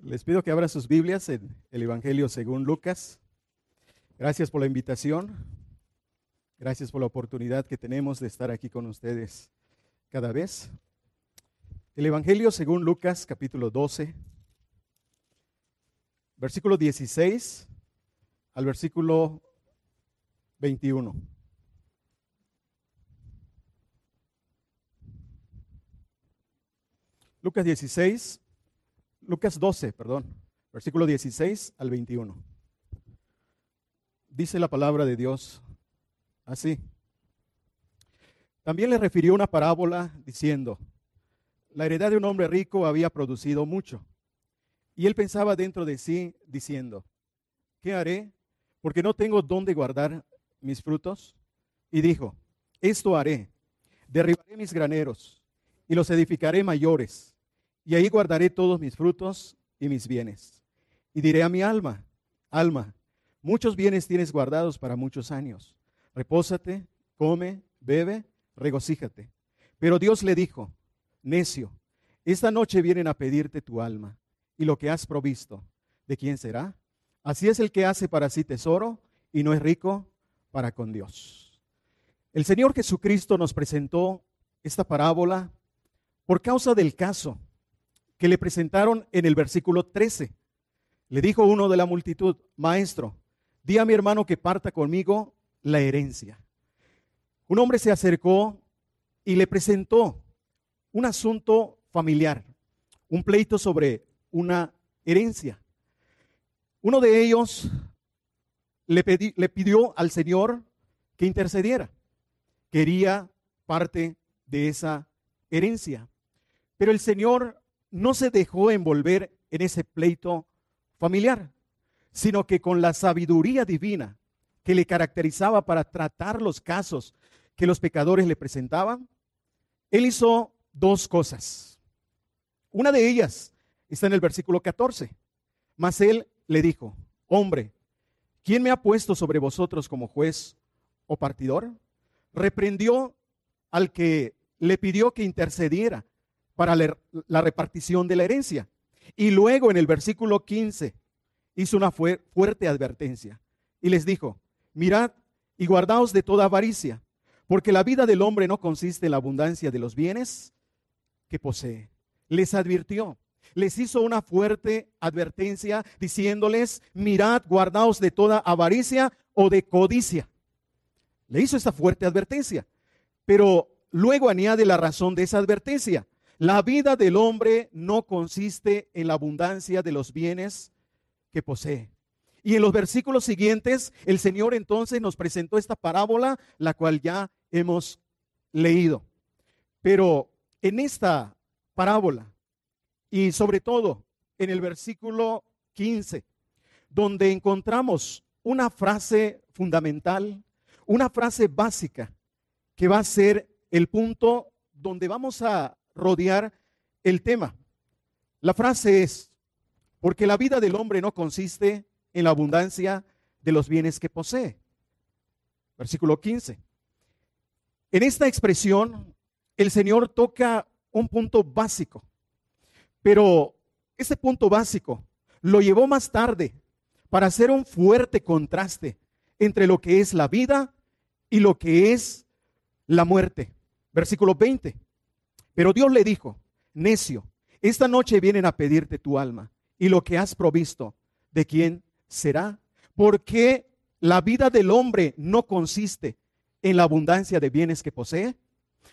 Les pido que abran sus Biblias en el Evangelio según Lucas. Gracias por la invitación. Gracias por la oportunidad que tenemos de estar aquí con ustedes cada vez. El Evangelio según Lucas capítulo 12, versículo 16 al versículo 21. Lucas 16, Lucas 12, perdón, versículo 16 al 21. Dice la palabra de Dios así. También le refirió una parábola diciendo, la heredad de un hombre rico había producido mucho. Y él pensaba dentro de sí diciendo, ¿qué haré? Porque no tengo dónde guardar mis frutos. Y dijo, esto haré, derribaré mis graneros y los edificaré mayores y ahí guardaré todos mis frutos y mis bienes. Y diré a mi alma, alma, muchos bienes tienes guardados para muchos años. Repósate, come, bebe, regocíjate. Pero Dios le dijo, necio, esta noche vienen a pedirte tu alma y lo que has provisto. ¿De quién será? Así es el que hace para sí tesoro y no es rico para con Dios. El Señor Jesucristo nos presentó esta parábola por causa del caso que le presentaron en el versículo 13. Le dijo uno de la multitud, maestro, di a mi hermano que parta conmigo la herencia. Un hombre se acercó y le presentó un asunto familiar, un pleito sobre una herencia. Uno de ellos le, le pidió al Señor que intercediera. Quería parte de esa herencia. Pero el Señor no se dejó envolver en ese pleito familiar, sino que con la sabiduría divina que le caracterizaba para tratar los casos que los pecadores le presentaban, él hizo dos cosas. Una de ellas está en el versículo 14. Mas él le dijo, hombre, ¿quién me ha puesto sobre vosotros como juez o partidor? Reprendió al que le pidió que intercediera para la repartición de la herencia. Y luego en el versículo 15 hizo una fuerte advertencia y les dijo, mirad y guardaos de toda avaricia, porque la vida del hombre no consiste en la abundancia de los bienes que posee. Les advirtió, les hizo una fuerte advertencia diciéndoles, mirad, guardaos de toda avaricia o de codicia. Le hizo esa fuerte advertencia, pero luego añade la razón de esa advertencia. La vida del hombre no consiste en la abundancia de los bienes que posee. Y en los versículos siguientes, el Señor entonces nos presentó esta parábola, la cual ya hemos leído. Pero en esta parábola, y sobre todo en el versículo 15, donde encontramos una frase fundamental, una frase básica, que va a ser el punto donde vamos a rodear el tema. La frase es, porque la vida del hombre no consiste en la abundancia de los bienes que posee. Versículo 15. En esta expresión, el Señor toca un punto básico, pero ese punto básico lo llevó más tarde para hacer un fuerte contraste entre lo que es la vida y lo que es la muerte. Versículo 20. Pero Dios le dijo, necio, esta noche vienen a pedirte tu alma y lo que has provisto, ¿de quién será? Porque la vida del hombre no consiste en la abundancia de bienes que posee,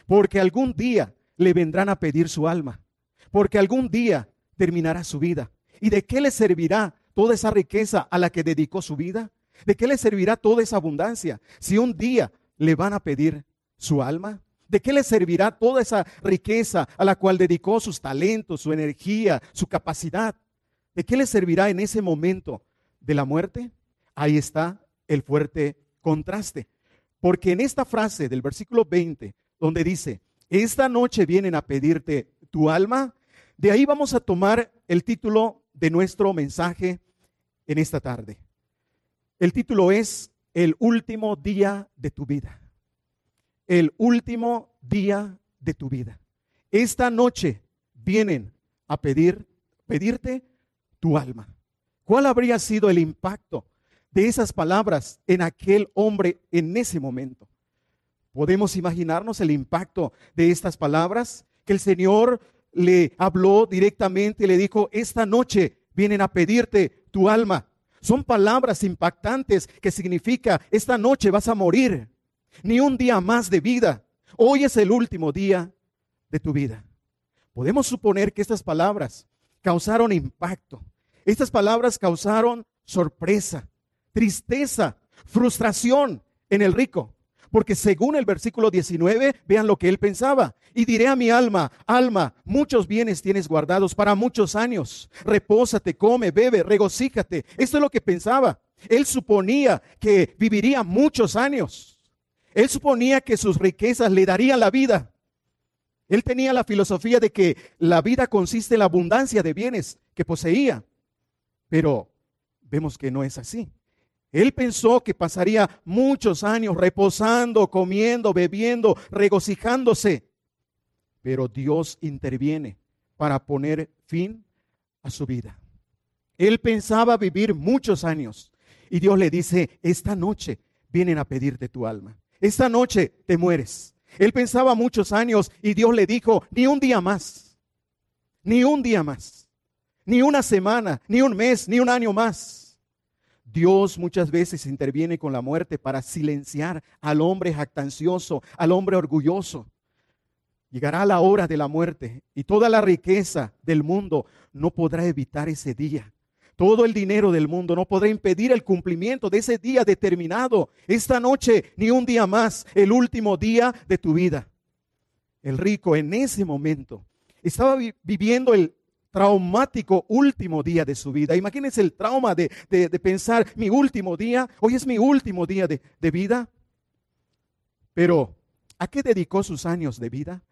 porque algún día le vendrán a pedir su alma, porque algún día terminará su vida. ¿Y de qué le servirá toda esa riqueza a la que dedicó su vida? ¿De qué le servirá toda esa abundancia si un día le van a pedir su alma? ¿De qué le servirá toda esa riqueza a la cual dedicó sus talentos, su energía, su capacidad? ¿De qué le servirá en ese momento de la muerte? Ahí está el fuerte contraste. Porque en esta frase del versículo 20, donde dice, esta noche vienen a pedirte tu alma, de ahí vamos a tomar el título de nuestro mensaje en esta tarde. El título es El último día de tu vida el último día de tu vida. Esta noche vienen a pedir, pedirte tu alma. ¿Cuál habría sido el impacto de esas palabras en aquel hombre en ese momento? ¿Podemos imaginarnos el impacto de estas palabras? Que el Señor le habló directamente y le dijo, esta noche vienen a pedirte tu alma. Son palabras impactantes que significa, esta noche vas a morir, ni un día más de vida. Hoy es el último día de tu vida. Podemos suponer que estas palabras causaron impacto. Estas palabras causaron sorpresa, tristeza, frustración en el rico. Porque según el versículo 19, vean lo que él pensaba. Y diré a mi alma, alma, muchos bienes tienes guardados para muchos años. Repósate, come, bebe, regocíjate. Esto es lo que pensaba. Él suponía que viviría muchos años. Él suponía que sus riquezas le darían la vida. Él tenía la filosofía de que la vida consiste en la abundancia de bienes que poseía. Pero vemos que no es así. Él pensó que pasaría muchos años reposando, comiendo, bebiendo, regocijándose. Pero Dios interviene para poner fin a su vida. Él pensaba vivir muchos años y Dios le dice, esta noche vienen a pedirte tu alma. Esta noche te mueres. Él pensaba muchos años y Dios le dijo, ni un día más, ni un día más, ni una semana, ni un mes, ni un año más. Dios muchas veces interviene con la muerte para silenciar al hombre jactancioso, al hombre orgulloso. Llegará la hora de la muerte y toda la riqueza del mundo no podrá evitar ese día. Todo el dinero del mundo no podrá impedir el cumplimiento de ese día determinado. Esta noche, ni un día más, el último día de tu vida. El rico en ese momento estaba viviendo el traumático último día de su vida. Imagínense el trauma de, pensar, mi último día, hoy es mi último día de, de vida. Pero, ¿a qué dedicó sus años de vida?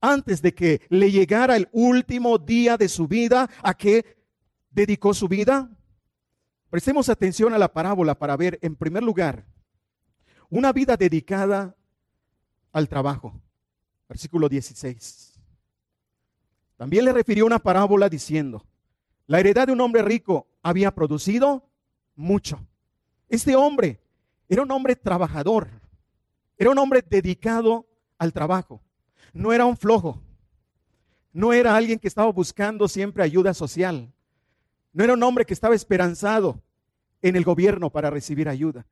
Antes de que le llegara el último día de su vida, ¿a qué dedicó su vida? Prestemos atención a la parábola para ver, en primer lugar, una vida dedicada al trabajo. Versículo 16. También le refirió una parábola diciendo, la heredad de un hombre rico había producido mucho. Este hombre era un hombre trabajador, era un hombre dedicado al trabajo, no era un flojo, no era alguien que estaba buscando siempre ayuda social, no era un hombre que estaba esperanzado en el gobierno para recibir ayuda,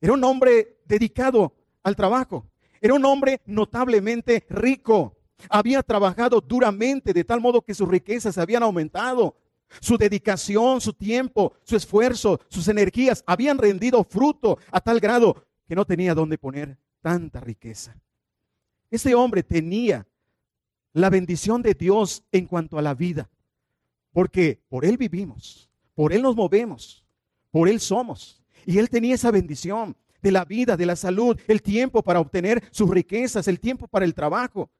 era un hombre dedicado al trabajo, era un hombre notablemente rico, había trabajado duramente de tal modo que sus riquezas habían aumentado. Su dedicación, su tiempo, su esfuerzo, sus energías habían rendido fruto a tal grado que no tenía dónde poner tanta riqueza. Ese hombre tenía la bendición de Dios en cuanto a la vida, porque por Él vivimos, por Él nos movemos, por Él somos. Y Él tenía esa bendición de la vida, de la salud, el tiempo para obtener sus riquezas, el tiempo para el trabajo.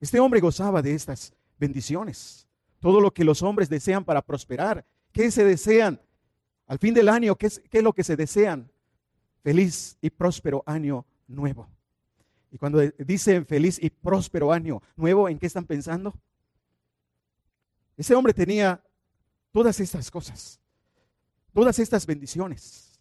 Este hombre gozaba de estas bendiciones. Todo lo que los hombres desean para prosperar. ¿Qué se desean? Al fin del año, ¿qué es, lo que se desean? Feliz y próspero año nuevo. Y cuando dicen feliz y próspero año nuevo, ¿en qué están pensando? Ese hombre tenía todas estas cosas, todas estas bendiciones.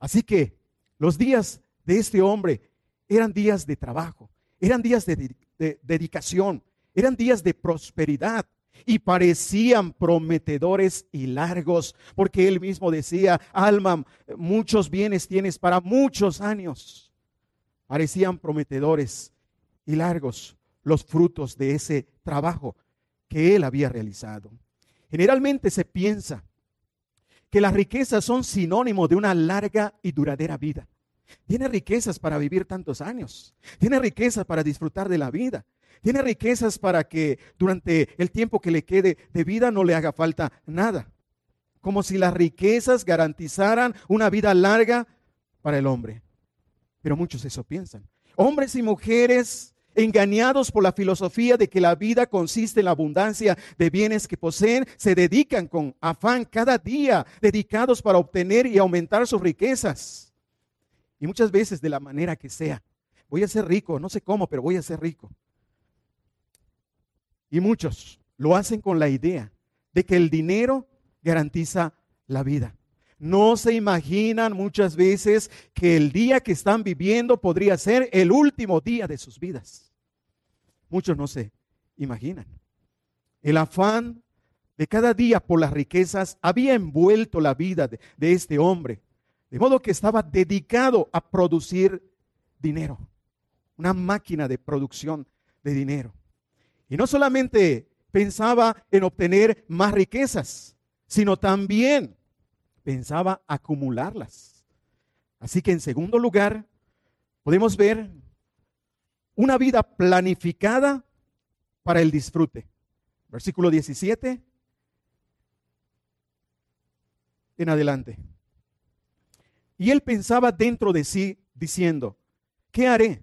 Así que los días de este hombre eran días de trabajo, eran días de, dedicación, eran días de prosperidad y parecían prometedores y largos, porque él mismo decía, alma, muchos bienes tienes para muchos años. Parecían prometedores y largos los frutos de ese trabajo que él había realizado. Generalmente se piensa que las riquezas son sinónimo de una larga y duradera vida. Tiene riquezas para vivir tantos años. Tiene riquezas para disfrutar de la vida. Tiene riquezas para que durante el tiempo que le quede de vida no le haga falta nada. Como si las riquezas garantizaran una vida larga para el hombre. Pero muchos eso piensan. Hombres y mujeres engañados por la filosofía de que la vida consiste en la abundancia de bienes que poseen, se dedican con afán cada día, dedicados para obtener y aumentar sus riquezas. Y muchas veces de la manera que sea. Voy a ser rico, no sé cómo, pero voy a ser rico. Y muchos lo hacen con la idea de que el dinero garantiza la vida. No se imaginan muchas veces que el día que están viviendo podría ser el último día de sus vidas. Muchos no se imaginan. El afán de cada día por las riquezas había envuelto la vida de, de este hombre, de modo que estaba dedicado a producir dinero, una máquina de producción de dinero. Y no solamente pensaba en obtener más riquezas, sino también pensaba acumularlas. Así que en segundo lugar, podemos ver una vida planificada para el disfrute. Versículo 17 en adelante. Y él pensaba dentro de sí, diciendo, ¿qué haré?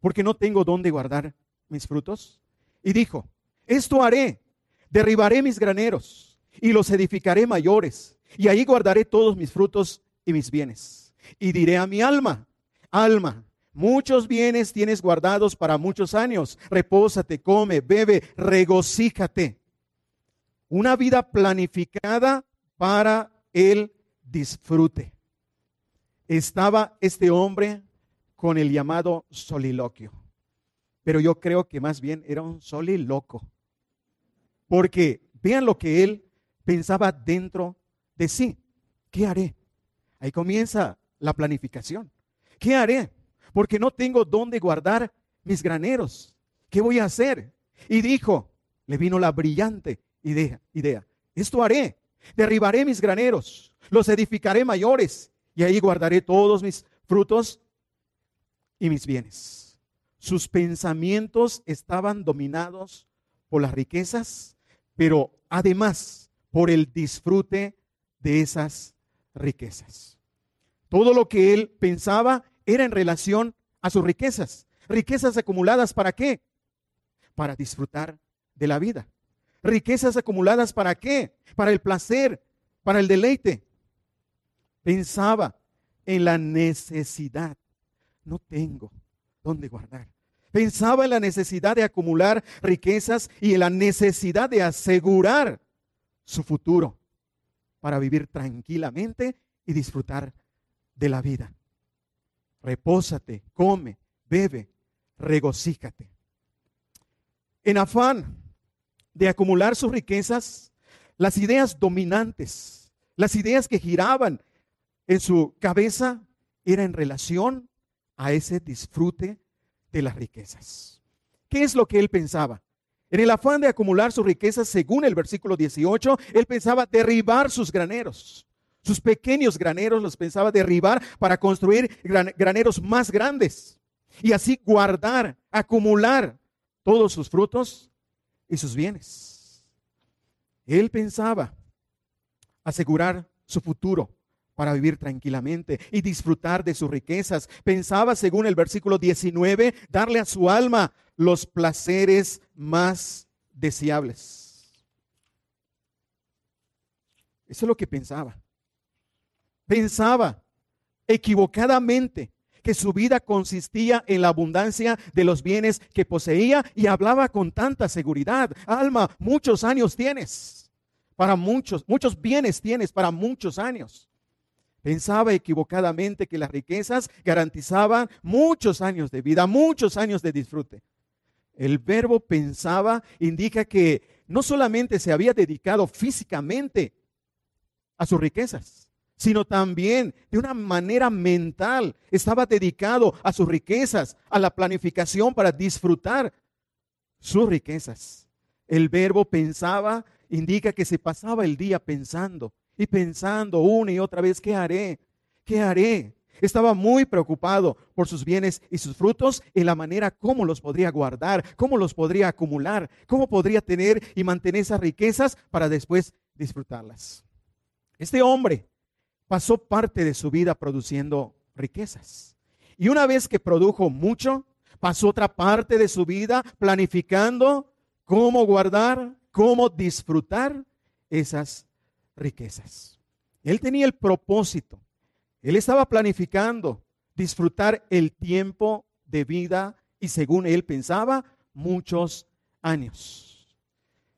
Porque no tengo dónde guardar mis frutos. Y dijo, esto haré, derribaré mis graneros y los edificaré mayores, y ahí guardaré todos mis frutos y mis bienes. Y diré a mi alma, alma, muchos bienes tienes guardados para muchos años, repósate, come, bebe, regocíjate. Una vida planificada para el disfrute. Estaba este hombre con el llamado soliloquio, pero yo creo que más bien era un soliloco, porque vean lo que él pensaba dentro de sí. ¿Qué haré? Ahí comienza la planificación. ¿Qué haré? Porque no tengo dónde guardar mis graneros. ¿Qué voy a hacer? Y dijo, le vino la brillante idea, idea. Esto haré. Derribaré mis graneros, los edificaré mayores y ahí guardaré todos mis frutos y mis bienes. Sus pensamientos estaban dominados por las riquezas, pero además por el disfrute de esas riquezas. Todo lo que él pensaba era en relación a sus riquezas. Riquezas acumuladas para qué? Para disfrutar de la vida. Riquezas acumuladas para qué? Para el placer, para el deleite. Pensaba en la necesidad. No tengo dónde guardar. Pensaba en la necesidad de acumular riquezas y en la necesidad de asegurar su futuro para vivir tranquilamente y disfrutar de la vida. Repósate, come, bebe, regocíjate. En afán de acumular sus riquezas, las ideas dominantes, las ideas que giraban en su cabeza, era en relación a ese disfrute de las riquezas. ¿Qué es lo que él pensaba? En el afán de acumular sus riquezas, según el versículo 18, él pensaba derribar sus graneros. Sus pequeños graneros los pensaba derribar para construir graneros más grandes y así guardar, acumular todos sus frutos y sus bienes. Él pensaba asegurar su futuro para vivir tranquilamente y disfrutar de sus riquezas. Pensaba, según el versículo 19, darle a su alma los placeres más deseables. Eso es lo que pensaba. Pensaba equivocadamente que su vida consistía en la abundancia de los bienes que poseía y hablaba con tanta seguridad. Alma, muchos años tienes. Para muchos, muchos bienes tienes para muchos años. Pensaba equivocadamente que las riquezas garantizaban muchos años de vida, muchos años de disfrute. El verbo pensaba indica que no solamente se había dedicado físicamente a sus riquezas, sino también de una manera mental estaba dedicado a sus riquezas, a la planificación para disfrutar sus riquezas. El verbo pensaba indica que se pasaba el día pensando y pensando una y otra vez, ¿qué haré? ¿Qué haré? Estaba muy preocupado por sus bienes y sus frutos en la manera cómo los podría guardar, cómo los podría acumular, cómo podría tener y mantener esas riquezas para después disfrutarlas. Este hombre pasó parte de su vida produciendo riquezas. Y una vez que produjo mucho, pasó otra parte de su vida planificando cómo guardar, cómo disfrutar esas riquezas. Él tenía el propósito él estaba planificando disfrutar el tiempo de vida y según él pensaba, muchos años.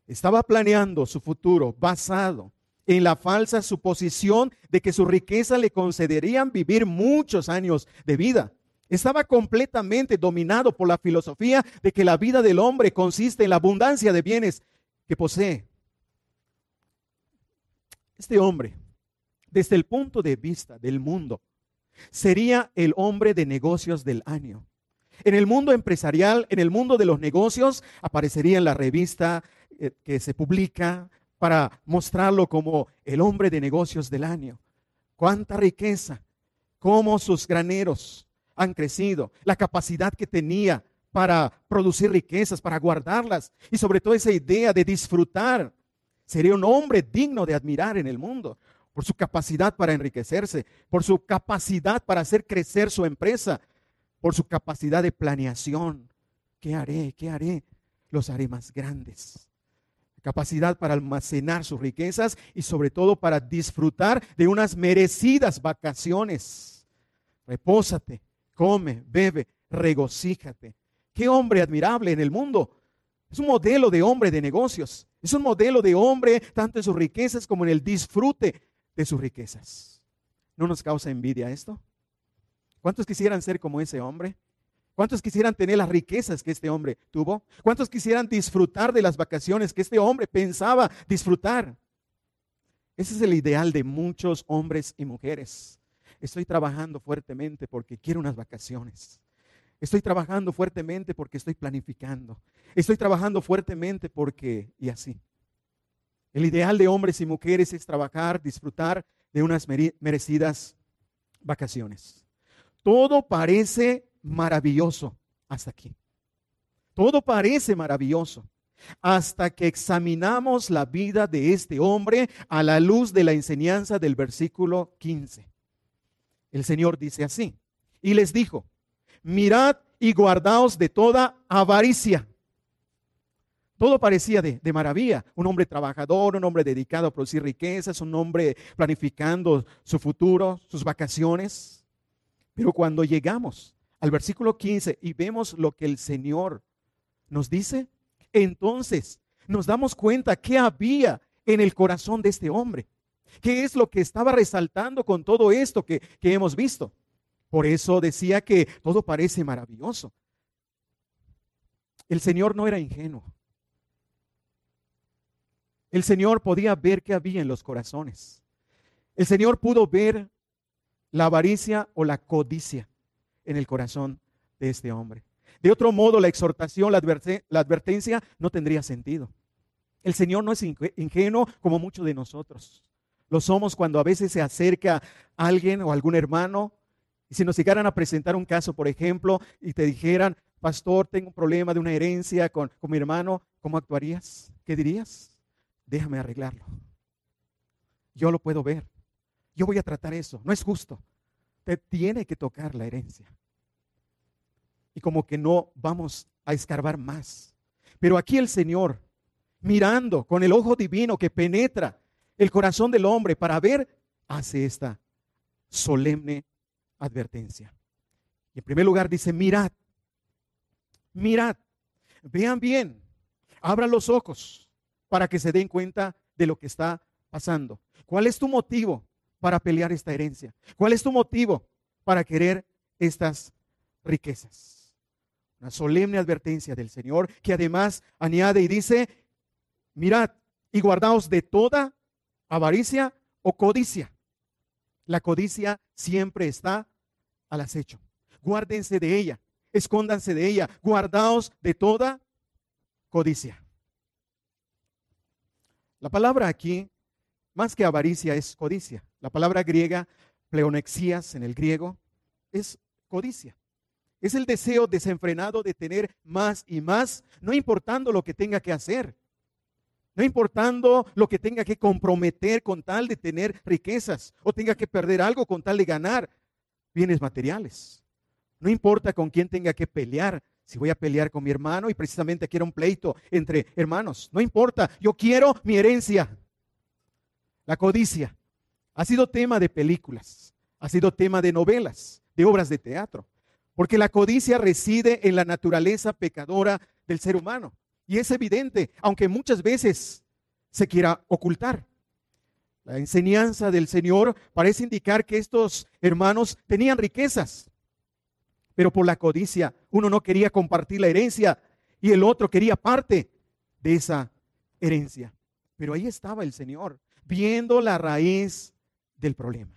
Estaba planeando su futuro basado en la falsa suposición de que su riqueza le concederían vivir muchos años de vida. Estaba completamente dominado por la filosofía de que la vida del hombre consiste en la abundancia de bienes que posee. Este hombre, desde el punto de vista del mundo, sería el hombre de negocios del año. En el mundo empresarial, en el mundo de los negocios, aparecería en la revista eh, que se publica para mostrarlo como el hombre de negocios del año. Cuánta riqueza, cómo sus graneros han crecido, la capacidad que tenía para producir riquezas, para guardarlas y sobre todo esa idea de disfrutar. Sería un hombre digno de admirar en el mundo por su capacidad para enriquecerse, por su capacidad para hacer crecer su empresa, por su capacidad de planeación. ¿Qué haré? ¿Qué haré? Los haré más grandes. Capacidad para almacenar sus riquezas y sobre todo para disfrutar de unas merecidas vacaciones. Repósate, come, bebe, regocíjate. Qué hombre admirable en el mundo. Es un modelo de hombre de negocios. Es un modelo de hombre tanto en sus riquezas como en el disfrute de sus riquezas. ¿No nos causa envidia esto? ¿Cuántos quisieran ser como ese hombre? ¿Cuántos quisieran tener las riquezas que este hombre tuvo? ¿Cuántos quisieran disfrutar de las vacaciones que este hombre pensaba disfrutar? Ese es el ideal de muchos hombres y mujeres. Estoy trabajando fuertemente porque quiero unas vacaciones. Estoy trabajando fuertemente porque estoy planificando. Estoy trabajando fuertemente porque... y así. El ideal de hombres y mujeres es trabajar, disfrutar de unas merecidas vacaciones. Todo parece maravilloso hasta aquí. Todo parece maravilloso hasta que examinamos la vida de este hombre a la luz de la enseñanza del versículo 15. El Señor dice así, y les dijo, mirad y guardaos de toda avaricia todo parecía de, maravilla. Un hombre trabajador, un hombre dedicado a producir riquezas, un hombre planificando su futuro, sus vacaciones. Pero cuando llegamos al versículo 15 y vemos lo que el Señor nos dice, entonces nos damos cuenta que había en el corazón de este hombre. ¿Qué es lo que estaba resaltando con todo esto que, que hemos visto? Por eso decía que todo parece maravilloso. El Señor no era ingenuo. El Señor podía ver qué había en los corazones. El Señor pudo ver la avaricia o la codicia en el corazón de este hombre. De otro modo, la exhortación, la, advertencia no tendría sentido. El Señor no es ingenuo como muchos de nosotros. Lo somos cuando a veces se acerca alguien o algún hermano y si nos llegaran a presentar un caso, por ejemplo, y te dijeran, pastor, tengo un problema de una herencia con, con mi hermano, ¿cómo actuarías? ¿Qué dirías? déjame arreglarlo. Yo lo puedo ver. Yo voy a tratar eso. No es justo. Te tiene que tocar la herencia. Y como que no vamos a escarbar más. Pero aquí el Señor, mirando con el ojo divino que penetra el corazón del hombre para ver, hace esta solemne advertencia. Y en primer lugar dice, mirad, mirad, vean bien, abran los ojos, para que se den cuenta de lo que está pasando. ¿Cuál es tu motivo para pelear esta herencia? ¿Cuál es tu motivo para querer estas riquezas? Una solemne advertencia del Señor que además añade y dice, mirad y guardaos de toda avaricia o codicia. La codicia siempre está al acecho. Guárdense de ella, escóndanse de ella, guardaos de toda codicia. La palabra aquí, más que avaricia, es codicia. La palabra griega, pleonexías en el griego, es codicia. Es el deseo desenfrenado de tener más y más, no importando lo que tenga que hacer, no importando lo que tenga que comprometer con tal de tener riquezas o tenga que perder algo con tal de ganar bienes materiales. No importa con quién tenga que pelear, si voy a pelear con mi hermano y precisamente quiero un pleito entre hermanos, no importa, yo quiero mi herencia. La codicia ha sido tema de películas, ha sido tema de novelas, de obras de teatro, porque la codicia reside en la naturaleza pecadora del ser humano. Y es evidente, aunque muchas veces se quiera ocultar. La enseñanza del Señor parece indicar que estos hermanos tenían riquezas, pero por la codicia uno no quería compartir la herencia y el otro quería parte de esa herencia. Pero ahí estaba el Señor, viendo la raíz del problema,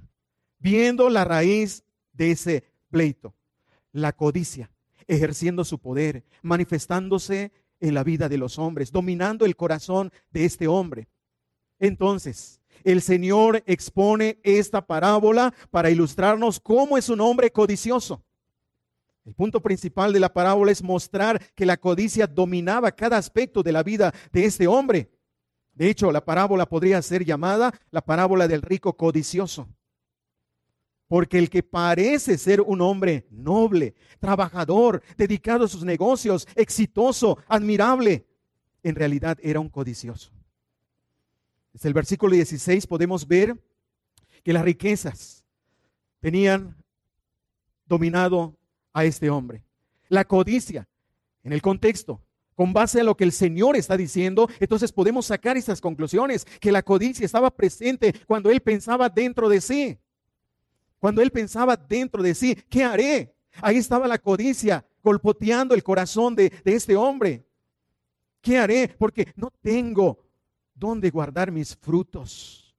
viendo la raíz de ese pleito, la codicia, ejerciendo su poder, manifestándose en la vida de los hombres, dominando el corazón de este hombre. Entonces, el Señor expone esta parábola para ilustrarnos cómo es un hombre codicioso. El punto principal de la parábola es mostrar que la codicia dominaba cada aspecto de la vida de este hombre. De hecho, la parábola podría ser llamada la parábola del rico codicioso. Porque el que parece ser un hombre noble, trabajador, dedicado a sus negocios, exitoso, admirable, en realidad era un codicioso. Desde el versículo 16 podemos ver que las riquezas tenían dominado a este hombre. La codicia, en el contexto, con base a lo que el Señor está diciendo, entonces podemos sacar esas conclusiones, que la codicia estaba presente cuando él pensaba dentro de sí. Cuando él pensaba dentro de sí, ¿qué haré? Ahí estaba la codicia golpoteando el corazón de, de este hombre. ¿Qué haré? Porque no tengo dónde guardar mis frutos.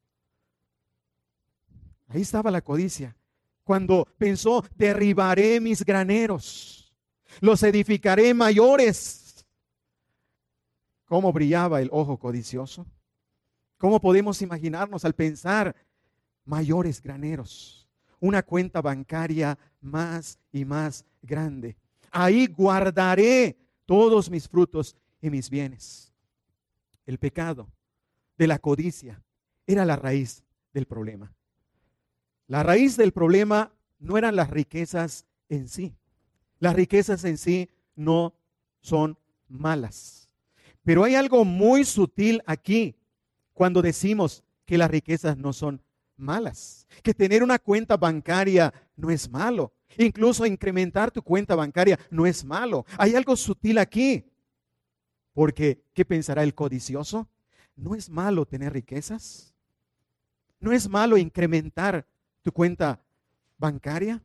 Ahí estaba la codicia. Cuando pensó, derribaré mis graneros, los edificaré mayores. ¿Cómo brillaba el ojo codicioso? ¿Cómo podemos imaginarnos al pensar mayores graneros? Una cuenta bancaria más y más grande. Ahí guardaré todos mis frutos y mis bienes. El pecado de la codicia era la raíz del problema. La raíz del problema no eran las riquezas en sí. Las riquezas en sí no son malas. Pero hay algo muy sutil aquí cuando decimos que las riquezas no son malas. Que tener una cuenta bancaria no es malo. Incluso incrementar tu cuenta bancaria no es malo. Hay algo sutil aquí. Porque, ¿qué pensará el codicioso? ¿No es malo tener riquezas? ¿No es malo incrementar tu cuenta bancaria?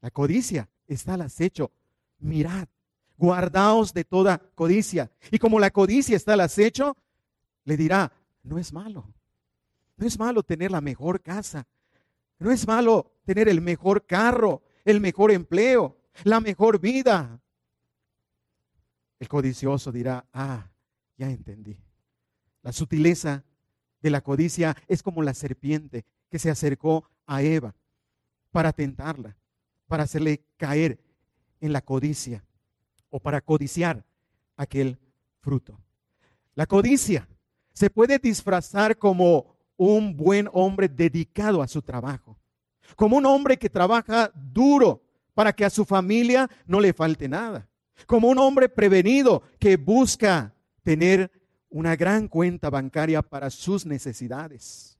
La codicia está al acecho. Mirad, guardaos de toda codicia. Y como la codicia está al acecho, le dirá, no es malo. No es malo tener la mejor casa. No es malo tener el mejor carro, el mejor empleo, la mejor vida. El codicioso dirá, ah, ya entendí. La sutileza de la codicia es como la serpiente que se acercó a Eva para tentarla, para hacerle caer en la codicia o para codiciar aquel fruto. La codicia se puede disfrazar como un buen hombre dedicado a su trabajo, como un hombre que trabaja duro para que a su familia no le falte nada, como un hombre prevenido que busca tener una gran cuenta bancaria para sus necesidades.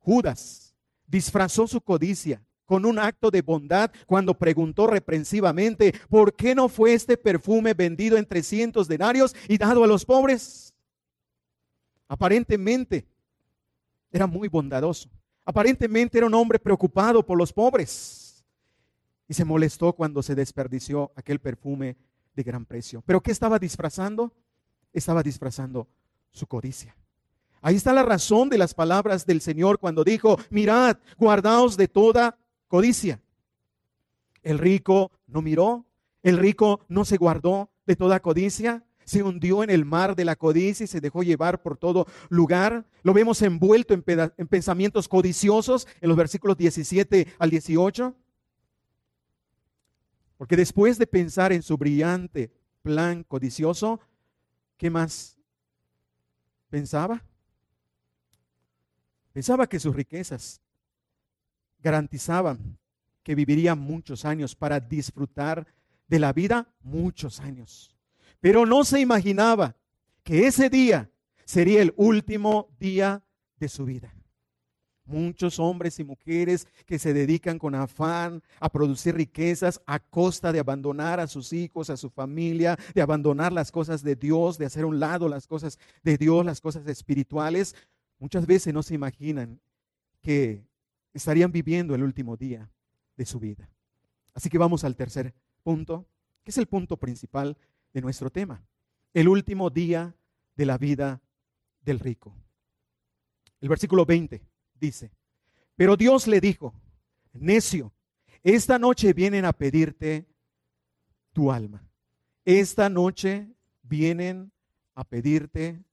Judas disfrazó su codicia con un acto de bondad cuando preguntó reprensivamente, ¿por qué no fue este perfume vendido en 300 denarios y dado a los pobres? Aparentemente era muy bondadoso. Aparentemente era un hombre preocupado por los pobres. Y se molestó cuando se desperdició aquel perfume de gran precio. ¿Pero qué estaba disfrazando? estaba disfrazando su codicia. Ahí está la razón de las palabras del Señor cuando dijo, mirad, guardaos de toda codicia. El rico no miró, el rico no se guardó de toda codicia, se hundió en el mar de la codicia y se dejó llevar por todo lugar. Lo vemos envuelto en, en pensamientos codiciosos en los versículos 17 al 18. Porque después de pensar en su brillante plan codicioso, ¿Qué más pensaba? Pensaba que sus riquezas garantizaban que viviría muchos años para disfrutar de la vida muchos años. Pero no se imaginaba que ese día sería el último día de su vida. Muchos hombres y mujeres que se dedican con afán a producir riquezas a costa de abandonar a sus hijos, a su familia, de abandonar las cosas de Dios, de hacer un lado las cosas de Dios, las cosas espirituales. muchas veces no se imaginan que estarían viviendo el último día de su vida. Así que vamos al tercer punto, que es el punto principal de nuestro tema. El último día de la vida del rico. El versículo 20 dice, pero Dios le dijo, necio, esta noche vienen a pedirte tu alma. Esta noche vienen a pedirte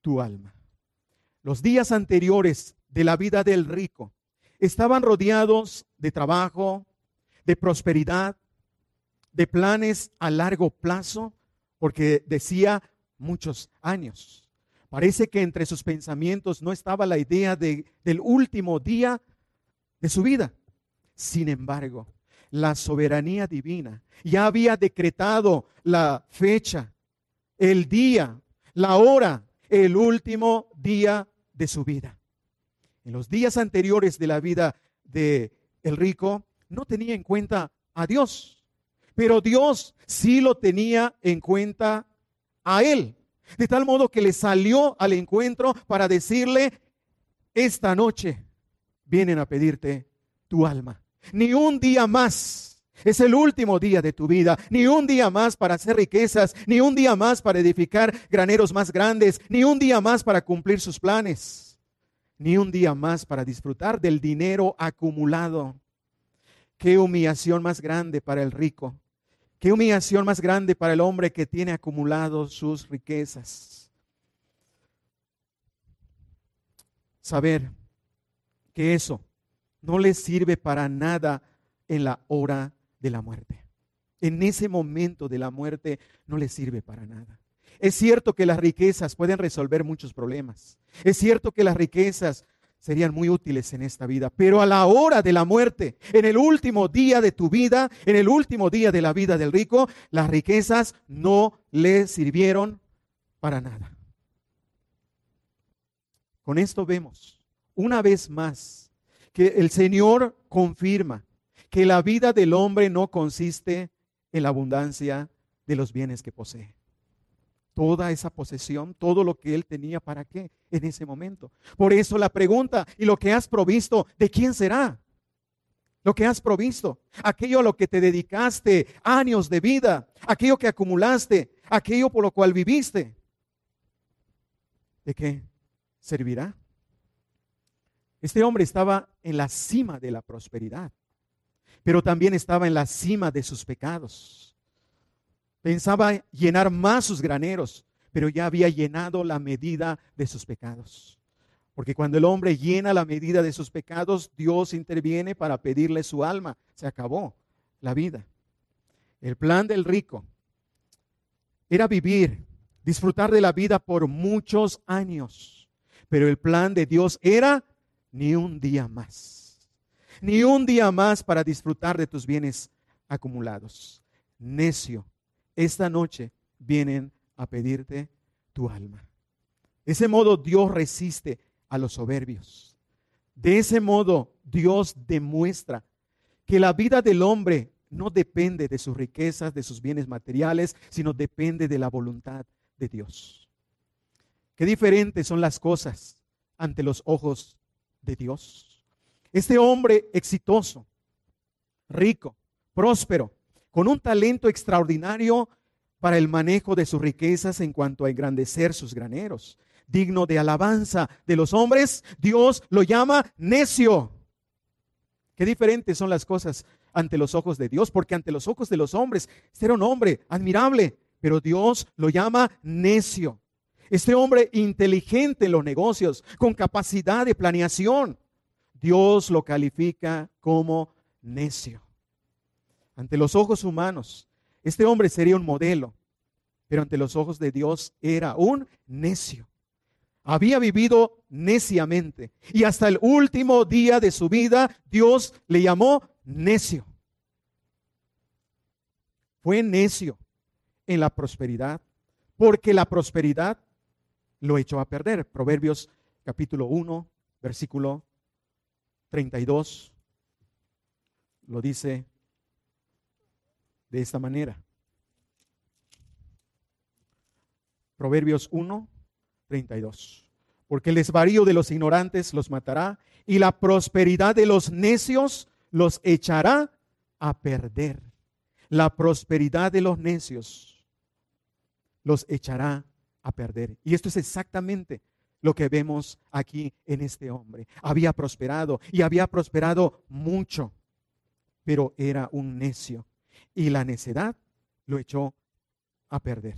tu alma. Los días anteriores de la vida del rico estaban rodeados de trabajo, de prosperidad, de planes a largo plazo, porque decía muchos años. Parece que entre sus pensamientos no estaba la idea de, del último día de su vida. Sin embargo, la soberanía divina ya había decretado la fecha, el día, la hora, el último día de su vida. En los días anteriores de la vida de el rico no tenía en cuenta a Dios, pero Dios sí lo tenía en cuenta a él. De tal modo que le salió al encuentro para decirle, esta noche vienen a pedirte tu alma. Ni un día más. Es el último día de tu vida. Ni un día más para hacer riquezas. Ni un día más para edificar graneros más grandes. Ni un día más para cumplir sus planes. Ni un día más para disfrutar del dinero acumulado. Qué humillación más grande para el rico Qué humillación más grande para el hombre que tiene acumulado sus riquezas. Saber que eso no le sirve para nada en la hora de la muerte. En ese momento de la muerte no le sirve para nada. Es cierto que las riquezas pueden resolver muchos problemas. Es cierto que las riquezas serían muy útiles en esta vida. Pero a la hora de la muerte, en el último día de tu vida, en el último día de la vida del rico, las riquezas no le sirvieron para nada. Con esto vemos una vez más que el Señor confirma que la vida del hombre no consiste en la abundancia de los bienes que posee toda esa posesión, todo lo que él tenía, ¿para qué? En ese momento. Por eso la pregunta, ¿y lo que has provisto, de quién será? Lo que has provisto, aquello a lo que te dedicaste años de vida, aquello que acumulaste, aquello por lo cual viviste, ¿de qué servirá? Este hombre estaba en la cima de la prosperidad, pero también estaba en la cima de sus pecados. Pensaba llenar más sus graneros, pero ya había llenado la medida de sus pecados. Porque cuando el hombre llena la medida de sus pecados, Dios interviene para pedirle su alma. Se acabó la vida. El plan del rico era vivir, disfrutar de la vida por muchos años. Pero el plan de Dios era ni un día más. Ni un día más para disfrutar de tus bienes acumulados. Necio esta noche vienen a pedirte tu alma. De ese modo Dios resiste a los soberbios. De ese modo Dios demuestra que la vida del hombre no depende de sus riquezas, de sus bienes materiales, sino depende de la voluntad de Dios. Qué diferentes son las cosas ante los ojos de Dios. Este hombre exitoso, rico, próspero, con un talento extraordinario para el manejo de sus riquezas en cuanto a engrandecer sus graneros. Digno de alabanza de los hombres, Dios lo llama necio. Qué diferentes son las cosas ante los ojos de Dios, porque ante los ojos de los hombres, este era un hombre admirable, pero Dios lo llama necio. Este hombre inteligente en los negocios, con capacidad de planeación, Dios lo califica como necio. Ante los ojos humanos, este hombre sería un modelo, pero ante los ojos de Dios era un necio. Había vivido neciamente y hasta el último día de su vida Dios le llamó necio. Fue necio en la prosperidad porque la prosperidad lo echó a perder. Proverbios capítulo 1, versículo 32 lo dice de esta manera. Proverbios 1, 32. porque el desvarío de los ignorantes los matará y la prosperidad de los necios los echará a perder. La prosperidad de los necios los echará a perder. Y esto es exactamente lo que vemos aquí en este hombre. Había prosperado y había prosperado mucho, pero era un necio. Y la necedad lo echó a perder.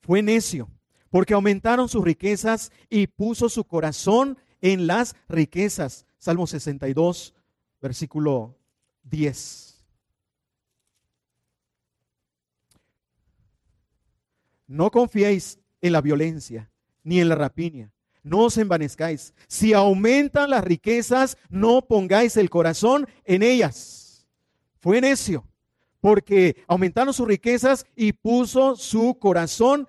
Fue necio porque aumentaron sus riquezas y puso su corazón en las riquezas. Salmo 62, versículo 10. No confiéis en la violencia ni en la rapiña. No os envanezcáis. Si aumentan las riquezas, no pongáis el corazón en ellas. Fue necio, porque aumentaron sus riquezas y puso su corazón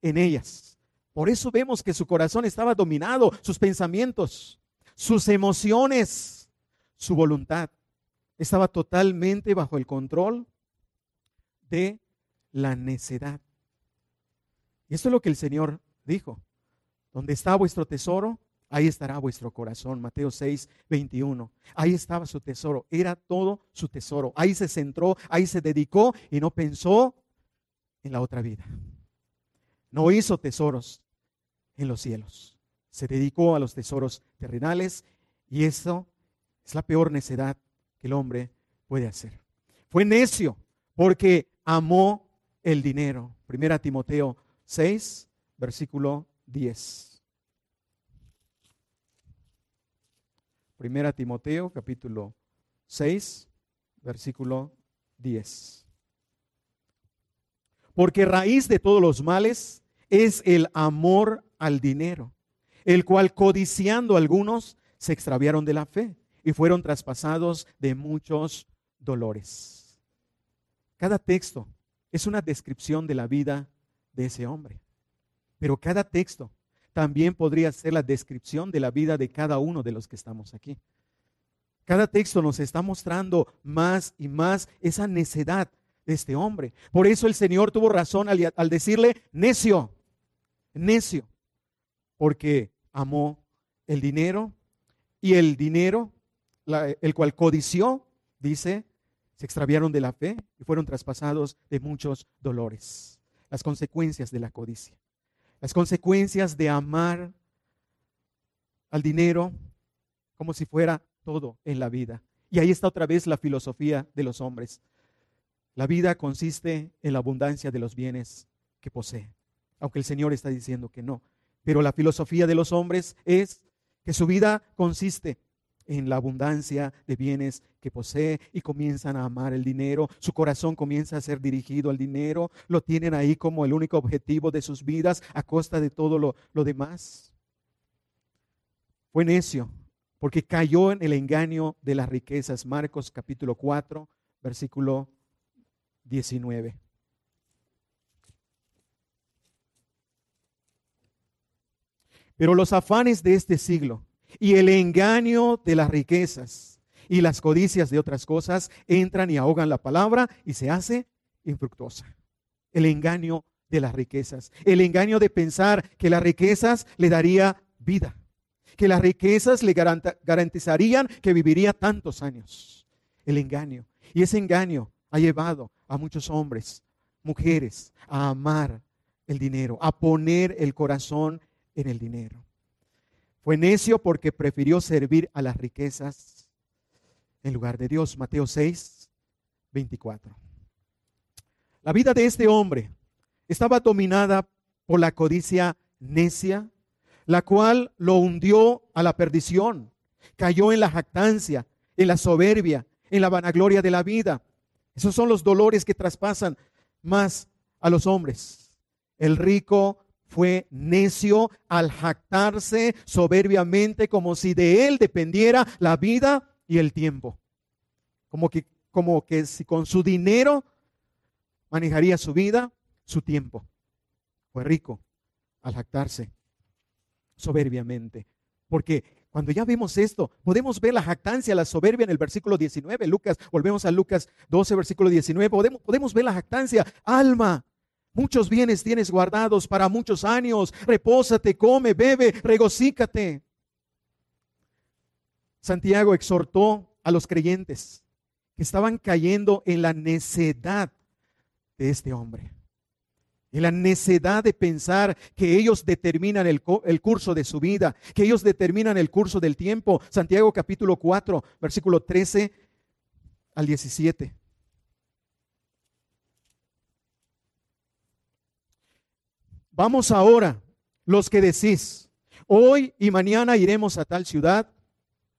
en ellas. Por eso vemos que su corazón estaba dominado, sus pensamientos, sus emociones, su voluntad. Estaba totalmente bajo el control de la necedad. Y esto es lo que el Señor dijo. Donde está vuestro tesoro, ahí estará vuestro corazón. Mateo 6, 21. Ahí estaba su tesoro. Era todo su tesoro. Ahí se centró, ahí se dedicó y no pensó en la otra vida no hizo tesoros en los cielos. Se dedicó a los tesoros terrenales y eso es la peor necedad que el hombre puede hacer. Fue necio porque amó el dinero. Primera Timoteo 6, versículo 10. Primera Timoteo capítulo 6, versículo 10. Porque raíz de todos los males es el amor al dinero, el cual codiciando algunos se extraviaron de la fe y fueron traspasados de muchos dolores. Cada texto es una descripción de la vida de ese hombre, pero cada texto también podría ser la descripción de la vida de cada uno de los que estamos aquí. Cada texto nos está mostrando más y más esa necedad de este hombre. Por eso el Señor tuvo razón al, al decirle, necio, necio, porque amó el dinero y el dinero, el cual codició, dice, se extraviaron de la fe y fueron traspasados de muchos dolores. Las consecuencias de la codicia, las consecuencias de amar al dinero como si fuera todo en la vida. Y ahí está otra vez la filosofía de los hombres. La vida consiste en la abundancia de los bienes que posee aunque el Señor está diciendo que no. Pero la filosofía de los hombres es que su vida consiste en la abundancia de bienes que posee y comienzan a amar el dinero, su corazón comienza a ser dirigido al dinero, lo tienen ahí como el único objetivo de sus vidas a costa de todo lo, lo demás. Fue necio porque cayó en el engaño de las riquezas. Marcos capítulo 4, versículo 19. Pero los afanes de este siglo y el engaño de las riquezas y las codicias de otras cosas entran y ahogan la palabra y se hace infructuosa. El engaño de las riquezas, el engaño de pensar que las riquezas le daría vida, que las riquezas le garantizarían que viviría tantos años. El engaño. Y ese engaño ha llevado a muchos hombres, mujeres, a amar el dinero, a poner el corazón en el dinero. Fue necio porque prefirió servir a las riquezas en lugar de Dios. Mateo 6, 24. La vida de este hombre estaba dominada por la codicia necia, la cual lo hundió a la perdición. Cayó en la jactancia, en la soberbia, en la vanagloria de la vida. Esos son los dolores que traspasan más a los hombres. El rico fue necio al jactarse soberbiamente como si de él dependiera la vida y el tiempo. Como que, como que si con su dinero manejaría su vida, su tiempo. Fue rico al jactarse soberbiamente. Porque cuando ya vemos esto, podemos ver la jactancia, la soberbia en el versículo 19. Lucas, volvemos a Lucas 12, versículo 19. Podemos, podemos ver la jactancia. Alma, Muchos bienes tienes guardados para muchos años. Repósate, come, bebe, regocícate. Santiago exhortó a los creyentes que estaban cayendo en la necedad de este hombre. En la necedad de pensar que ellos determinan el, curso de su vida, que ellos determinan el curso del tiempo. Santiago capítulo 4, versículo 13 al 17. Vamos ahora, los que decís, hoy y mañana iremos a tal ciudad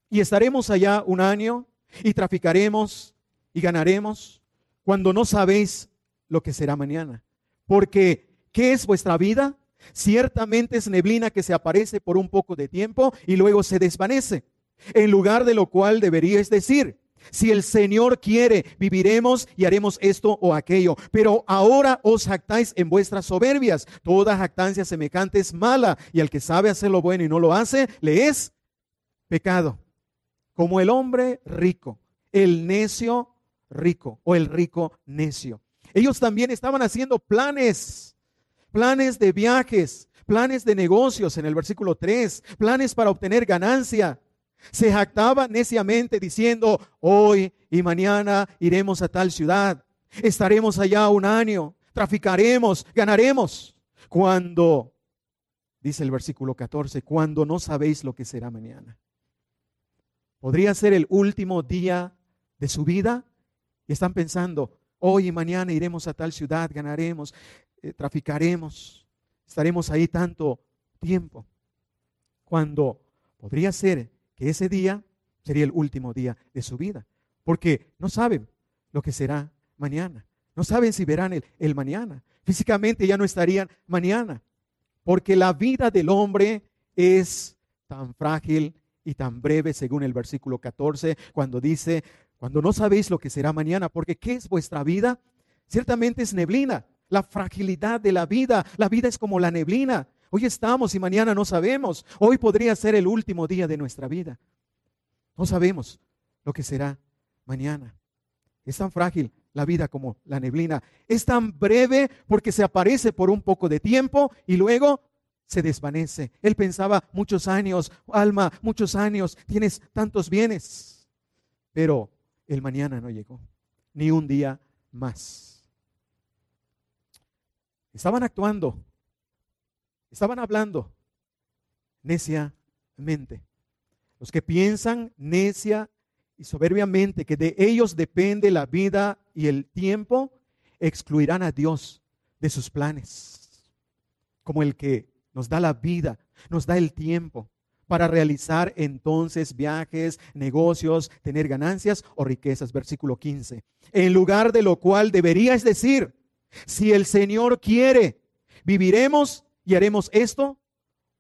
y estaremos allá un año y traficaremos y ganaremos cuando no sabéis lo que será mañana. Porque, ¿qué es vuestra vida? Ciertamente es neblina que se aparece por un poco de tiempo y luego se desvanece. En lugar de lo cual deberíais decir, si el Señor quiere, viviremos y haremos esto o aquello. Pero ahora os jactáis en vuestras soberbias. Toda jactancia semejante es mala y al que sabe hacer lo bueno y no lo hace, le es pecado. Como el hombre rico, el necio rico o el rico necio. Ellos también estaban haciendo planes, planes de viajes, planes de negocios en el versículo 3, planes para obtener ganancia. Se jactaba neciamente diciendo, hoy y mañana iremos a tal ciudad, estaremos allá un año, traficaremos, ganaremos. Cuando, dice el versículo 14, cuando no sabéis lo que será mañana. Podría ser el último día de su vida y están pensando, hoy y mañana iremos a tal ciudad, ganaremos, eh, traficaremos, estaremos ahí tanto tiempo. Cuando podría ser que ese día sería el último día de su vida, porque no saben lo que será mañana, no saben si verán el, el mañana, físicamente ya no estarían mañana, porque la vida del hombre es tan frágil y tan breve, según el versículo 14, cuando dice, cuando no sabéis lo que será mañana, porque ¿qué es vuestra vida? Ciertamente es neblina, la fragilidad de la vida, la vida es como la neblina, Hoy estamos y mañana no sabemos. Hoy podría ser el último día de nuestra vida. No sabemos lo que será mañana. Es tan frágil la vida como la neblina. Es tan breve porque se aparece por un poco de tiempo y luego se desvanece. Él pensaba muchos años, alma, muchos años, tienes tantos bienes. Pero el mañana no llegó, ni un día más. Estaban actuando Estaban hablando neciamente. Los que piensan necia y soberbiamente que de ellos depende la vida y el tiempo, excluirán a Dios de sus planes. Como el que nos da la vida, nos da el tiempo para realizar entonces viajes, negocios, tener ganancias o riquezas. Versículo 15. En lugar de lo cual deberías decir, si el Señor quiere, viviremos y haremos esto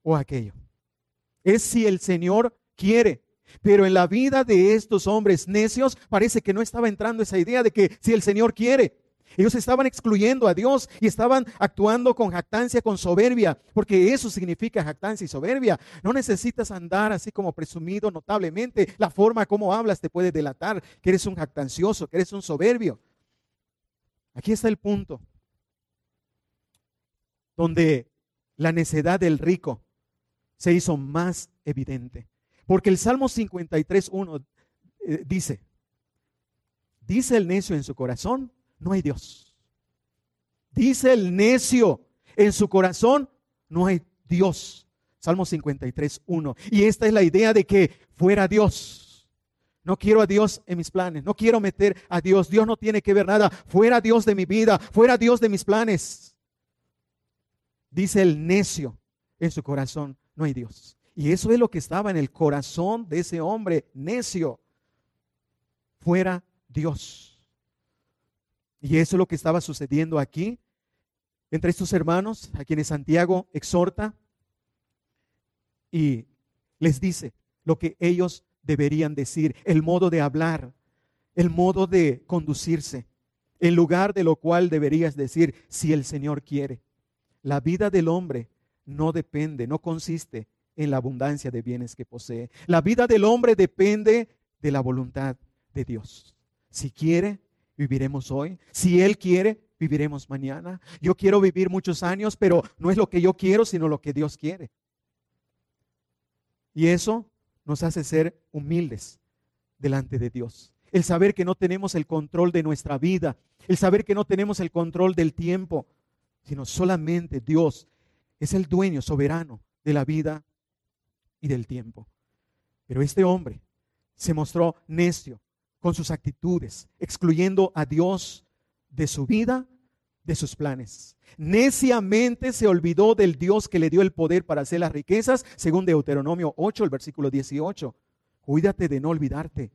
o aquello. Es si el Señor quiere. Pero en la vida de estos hombres necios parece que no estaba entrando esa idea de que si el Señor quiere. Ellos estaban excluyendo a Dios y estaban actuando con jactancia, con soberbia, porque eso significa jactancia y soberbia. No necesitas andar así como presumido notablemente. La forma como hablas te puede delatar que eres un jactancioso, que eres un soberbio. Aquí está el punto, donde la necedad del rico se hizo más evidente. Porque el Salmo 53.1 eh, dice, dice el necio en su corazón, no hay Dios. Dice el necio en su corazón, no hay Dios. Salmo 53.1. Y esta es la idea de que fuera Dios. No quiero a Dios en mis planes. No quiero meter a Dios. Dios no tiene que ver nada. Fuera Dios de mi vida. Fuera Dios de mis planes. Dice el necio en su corazón, no hay Dios. Y eso es lo que estaba en el corazón de ese hombre necio. Fuera Dios. Y eso es lo que estaba sucediendo aquí entre estos hermanos a quienes Santiago exhorta y les dice lo que ellos deberían decir, el modo de hablar, el modo de conducirse, en lugar de lo cual deberías decir si el Señor quiere. La vida del hombre no depende, no consiste en la abundancia de bienes que posee. La vida del hombre depende de la voluntad de Dios. Si quiere, viviremos hoy. Si Él quiere, viviremos mañana. Yo quiero vivir muchos años, pero no es lo que yo quiero, sino lo que Dios quiere. Y eso nos hace ser humildes delante de Dios. El saber que no tenemos el control de nuestra vida, el saber que no tenemos el control del tiempo, sino solamente Dios es el dueño soberano de la vida y del tiempo. Pero este hombre se mostró necio con sus actitudes, excluyendo a Dios de su vida, de sus planes. Neciamente se olvidó del Dios que le dio el poder para hacer las riquezas, según Deuteronomio 8, el versículo 18. Cuídate de no olvidarte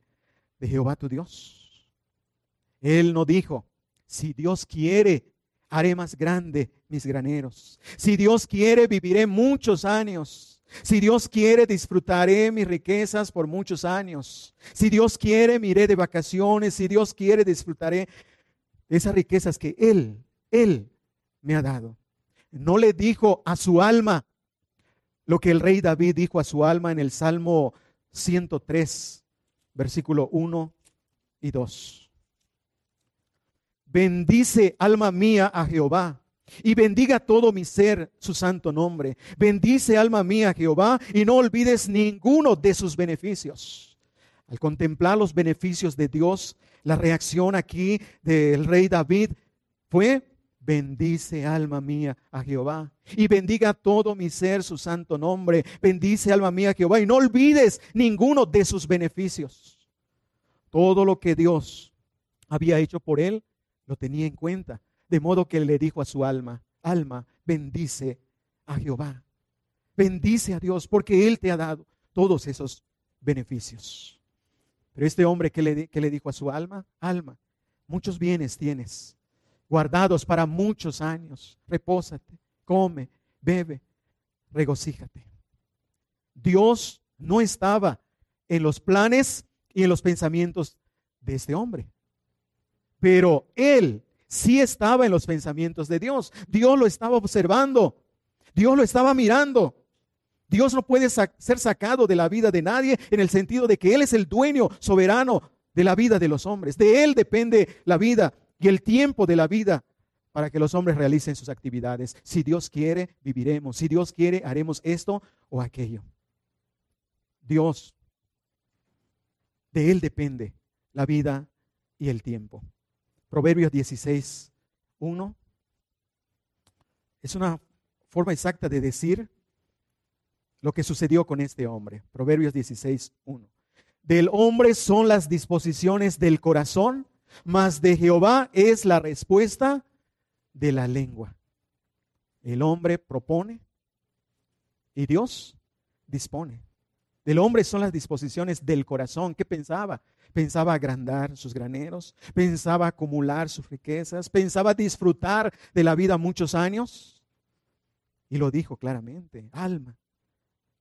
de Jehová tu Dios. Él no dijo, si Dios quiere, haré más grande mis graneros. Si Dios quiere, viviré muchos años. Si Dios quiere, disfrutaré mis riquezas por muchos años. Si Dios quiere, miré de vacaciones. Si Dios quiere, disfrutaré esas riquezas que Él, Él me ha dado. No le dijo a su alma lo que el rey David dijo a su alma en el Salmo 103, versículo 1 y 2. Bendice alma mía a Jehová y bendiga todo mi ser su santo nombre. Bendice alma mía Jehová y no olvides ninguno de sus beneficios. Al contemplar los beneficios de Dios, la reacción aquí del rey David fue, bendice alma mía a Jehová y bendiga todo mi ser su santo nombre. Bendice alma mía Jehová y no olvides ninguno de sus beneficios. Todo lo que Dios había hecho por él, lo tenía en cuenta. De modo que le dijo a su alma, alma, bendice a Jehová. Bendice a Dios porque Él te ha dado todos esos beneficios. Pero este hombre que le, que le dijo a su alma, alma, muchos bienes tienes, guardados para muchos años. Repósate, come, bebe, regocíjate. Dios no estaba en los planes y en los pensamientos de este hombre. Pero él sí estaba en los pensamientos de Dios. Dios lo estaba observando. Dios lo estaba mirando. Dios no puede ser sacado de la vida de nadie en el sentido de que Él es el dueño soberano de la vida de los hombres. De Él depende la vida y el tiempo de la vida para que los hombres realicen sus actividades. Si Dios quiere, viviremos. Si Dios quiere, haremos esto o aquello. Dios, de Él depende la vida y el tiempo. Proverbios 16, 1. Es una forma exacta de decir lo que sucedió con este hombre. Proverbios 16, 1. Del hombre son las disposiciones del corazón, mas de Jehová es la respuesta de la lengua. El hombre propone y Dios dispone. Del hombre son las disposiciones del corazón. ¿Qué pensaba? Pensaba agrandar sus graneros, pensaba acumular sus riquezas, pensaba disfrutar de la vida muchos años. Y lo dijo claramente, alma,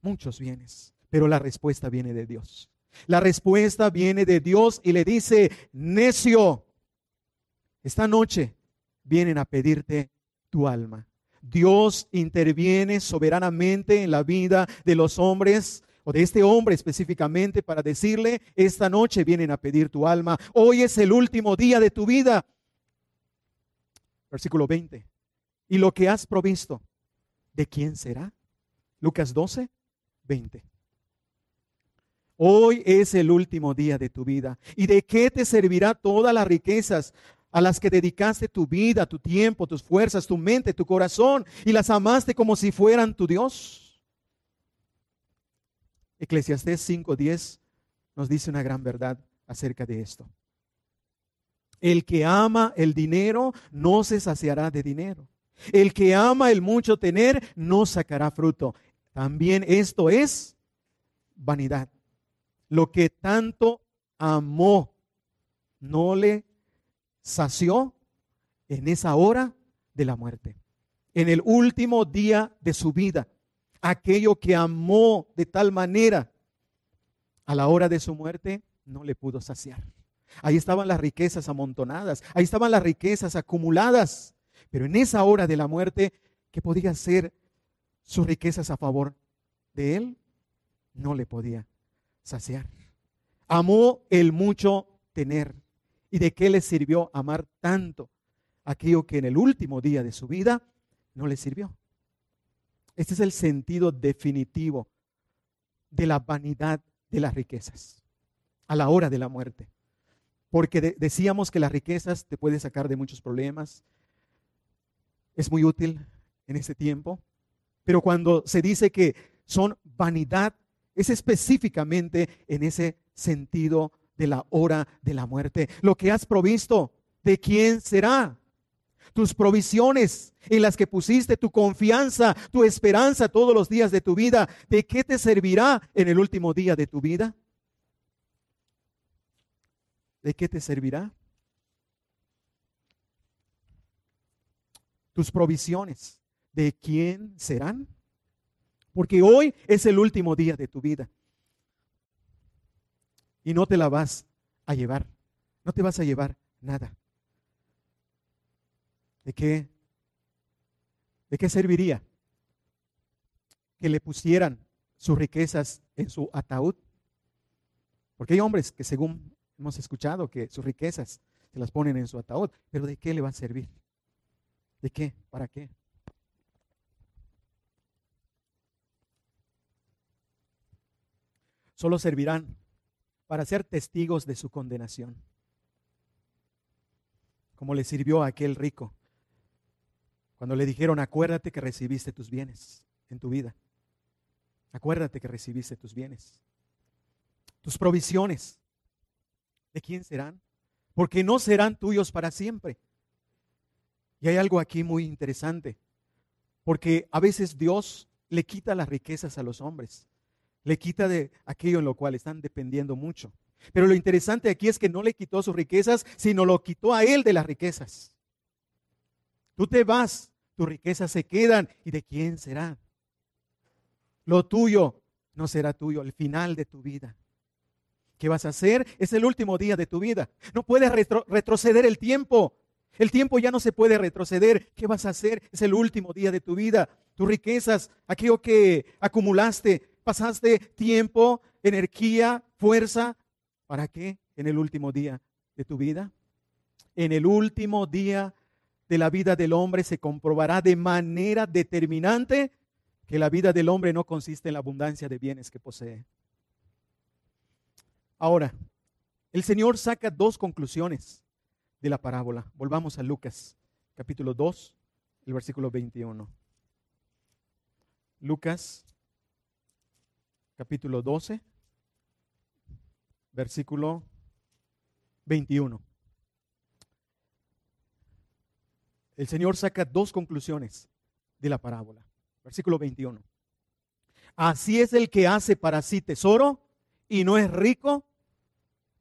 muchos bienes, pero la respuesta viene de Dios. La respuesta viene de Dios y le dice, necio, esta noche vienen a pedirte tu alma. Dios interviene soberanamente en la vida de los hombres o de este hombre específicamente para decirle, esta noche vienen a pedir tu alma, hoy es el último día de tu vida. Versículo 20. Y lo que has provisto, ¿de quién será? Lucas 12, 20. Hoy es el último día de tu vida. ¿Y de qué te servirá todas las riquezas a las que dedicaste tu vida, tu tiempo, tus fuerzas, tu mente, tu corazón y las amaste como si fueran tu Dios? Eclesiastés 5:10 nos dice una gran verdad acerca de esto. El que ama el dinero no se saciará de dinero. El que ama el mucho tener no sacará fruto. También esto es vanidad. Lo que tanto amó no le sació en esa hora de la muerte, en el último día de su vida aquello que amó de tal manera, a la hora de su muerte no le pudo saciar. Ahí estaban las riquezas amontonadas, ahí estaban las riquezas acumuladas, pero en esa hora de la muerte, ¿qué podía ser sus riquezas a favor de él? No le podía saciar. Amó el mucho tener. ¿Y de qué le sirvió amar tanto aquello que en el último día de su vida no le sirvió. Este es el sentido definitivo de la vanidad de las riquezas a la hora de la muerte. Porque decíamos que las riquezas te pueden sacar de muchos problemas. Es muy útil en ese tiempo. Pero cuando se dice que son vanidad, es específicamente en ese sentido de la hora de la muerte. Lo que has provisto, ¿de quién será? Tus provisiones en las que pusiste tu confianza, tu esperanza todos los días de tu vida, ¿de qué te servirá en el último día de tu vida? ¿De qué te servirá? Tus provisiones, ¿de quién serán? Porque hoy es el último día de tu vida y no te la vas a llevar. No te vas a llevar nada. ¿De qué? ¿De qué serviría que le pusieran sus riquezas en su ataúd? Porque hay hombres que según hemos escuchado que sus riquezas se las ponen en su ataúd, pero ¿de qué le va a servir? ¿De qué? ¿Para qué? Solo servirán para ser testigos de su condenación. Como le sirvió a aquel rico cuando le dijeron, acuérdate que recibiste tus bienes en tu vida. Acuérdate que recibiste tus bienes. Tus provisiones. ¿De quién serán? Porque no serán tuyos para siempre. Y hay algo aquí muy interesante. Porque a veces Dios le quita las riquezas a los hombres le quita de aquello en lo cual están dependiendo mucho. Pero lo interesante aquí es que no le quitó sus riquezas, sino lo quitó a él de las riquezas. Tú te vas, tus riquezas se quedan. ¿Y de quién será? Lo tuyo no será tuyo, el final de tu vida. ¿Qué vas a hacer? Es el último día de tu vida. No puedes retroceder el tiempo. El tiempo ya no se puede retroceder. ¿Qué vas a hacer? Es el último día de tu vida. Tus riquezas, aquello que acumulaste, pasaste tiempo, energía, fuerza. ¿Para qué? En el último día de tu vida. En el último día de la vida del hombre se comprobará de manera determinante que la vida del hombre no consiste en la abundancia de bienes que posee. Ahora, el Señor saca dos conclusiones de la parábola. Volvamos a Lucas, capítulo 2, el versículo 21. Lucas capítulo 12, versículo 21. El Señor saca dos conclusiones de la parábola. Versículo 21. Así es el que hace para sí tesoro y no es rico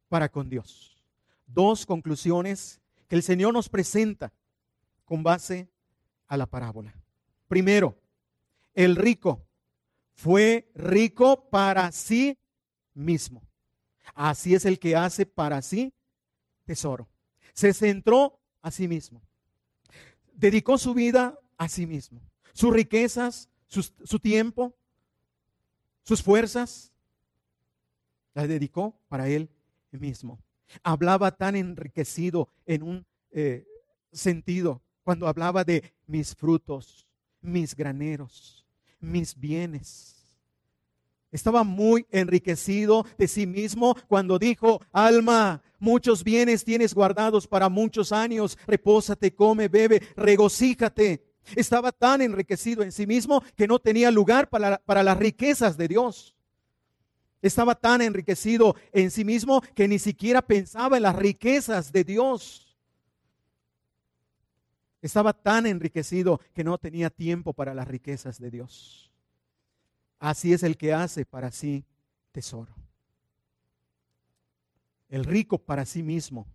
para con Dios. Dos conclusiones que el Señor nos presenta con base a la parábola. Primero, el rico fue rico para sí mismo. Así es el que hace para sí tesoro. Se centró a sí mismo. Dedicó su vida a sí mismo. Sus riquezas, su tiempo, sus fuerzas, las dedicó para él mismo. Hablaba tan enriquecido en un eh, sentido cuando hablaba de mis frutos, mis graneros, mis bienes. Estaba muy enriquecido de sí mismo cuando dijo, alma, muchos bienes tienes guardados para muchos años, repósate, come, bebe, regocíjate. Estaba tan enriquecido en sí mismo que no tenía lugar para, para las riquezas de Dios. Estaba tan enriquecido en sí mismo que ni siquiera pensaba en las riquezas de Dios. Estaba tan enriquecido que no tenía tiempo para las riquezas de Dios. Así es el que hace para sí tesoro. El rico para sí mismo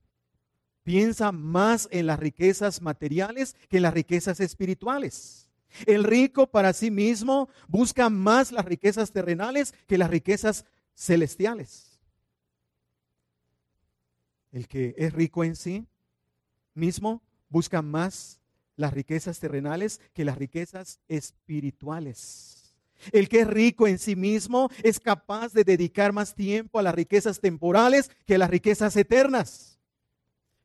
piensa más en las riquezas materiales que en las riquezas espirituales. El rico para sí mismo busca más las riquezas terrenales que las riquezas celestiales. El que es rico en sí mismo busca más las riquezas terrenales que las riquezas espirituales. El que es rico en sí mismo es capaz de dedicar más tiempo a las riquezas temporales que a las riquezas eternas.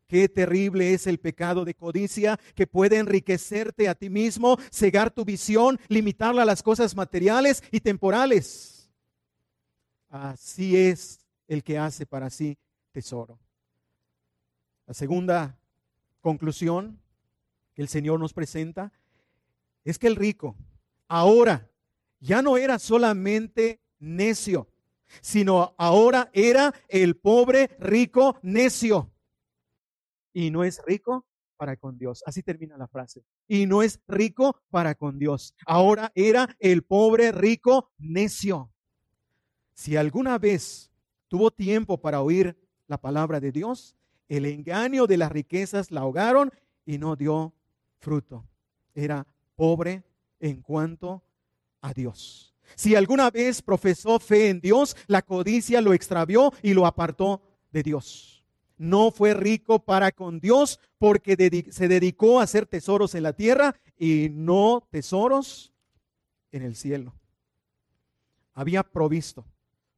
qué terrible es el pecado de codicia que puede enriquecerte a ti mismo, cegar tu visión, limitarla a las cosas materiales y temporales. Así es el que hace para sí tesoro. La segunda conclusión que el Señor nos presenta es que el rico ahora ya no era solamente necio, sino ahora era el pobre rico necio. Y no es rico para con Dios. Así termina la frase. Y no es rico para con Dios. Ahora era el pobre rico necio. Si alguna vez tuvo tiempo para oír la palabra de Dios, el engaño de las riquezas la ahogaron y no dio fruto. Era pobre en cuanto a Dios. Si alguna vez profesó fe en Dios, la codicia lo extravió y lo apartó de Dios. No fue rico para con Dios porque se dedicó a hacer tesoros en la tierra y no tesoros en el cielo. Había provisto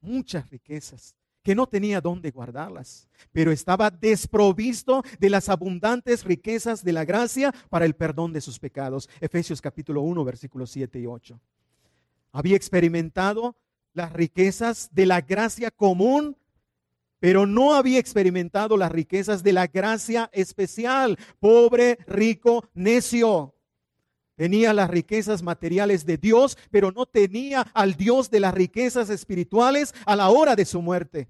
muchas riquezas que no tenía dónde guardarlas, pero estaba desprovisto de las abundantes riquezas de la gracia para el perdón de sus pecados. Efesios capítulo 1, versículos 7 y 8. Había experimentado las riquezas de la gracia común, pero no había experimentado las riquezas de la gracia especial. Pobre, rico, necio. Tenía las riquezas materiales de Dios, pero no tenía al Dios de las riquezas espirituales a la hora de su muerte.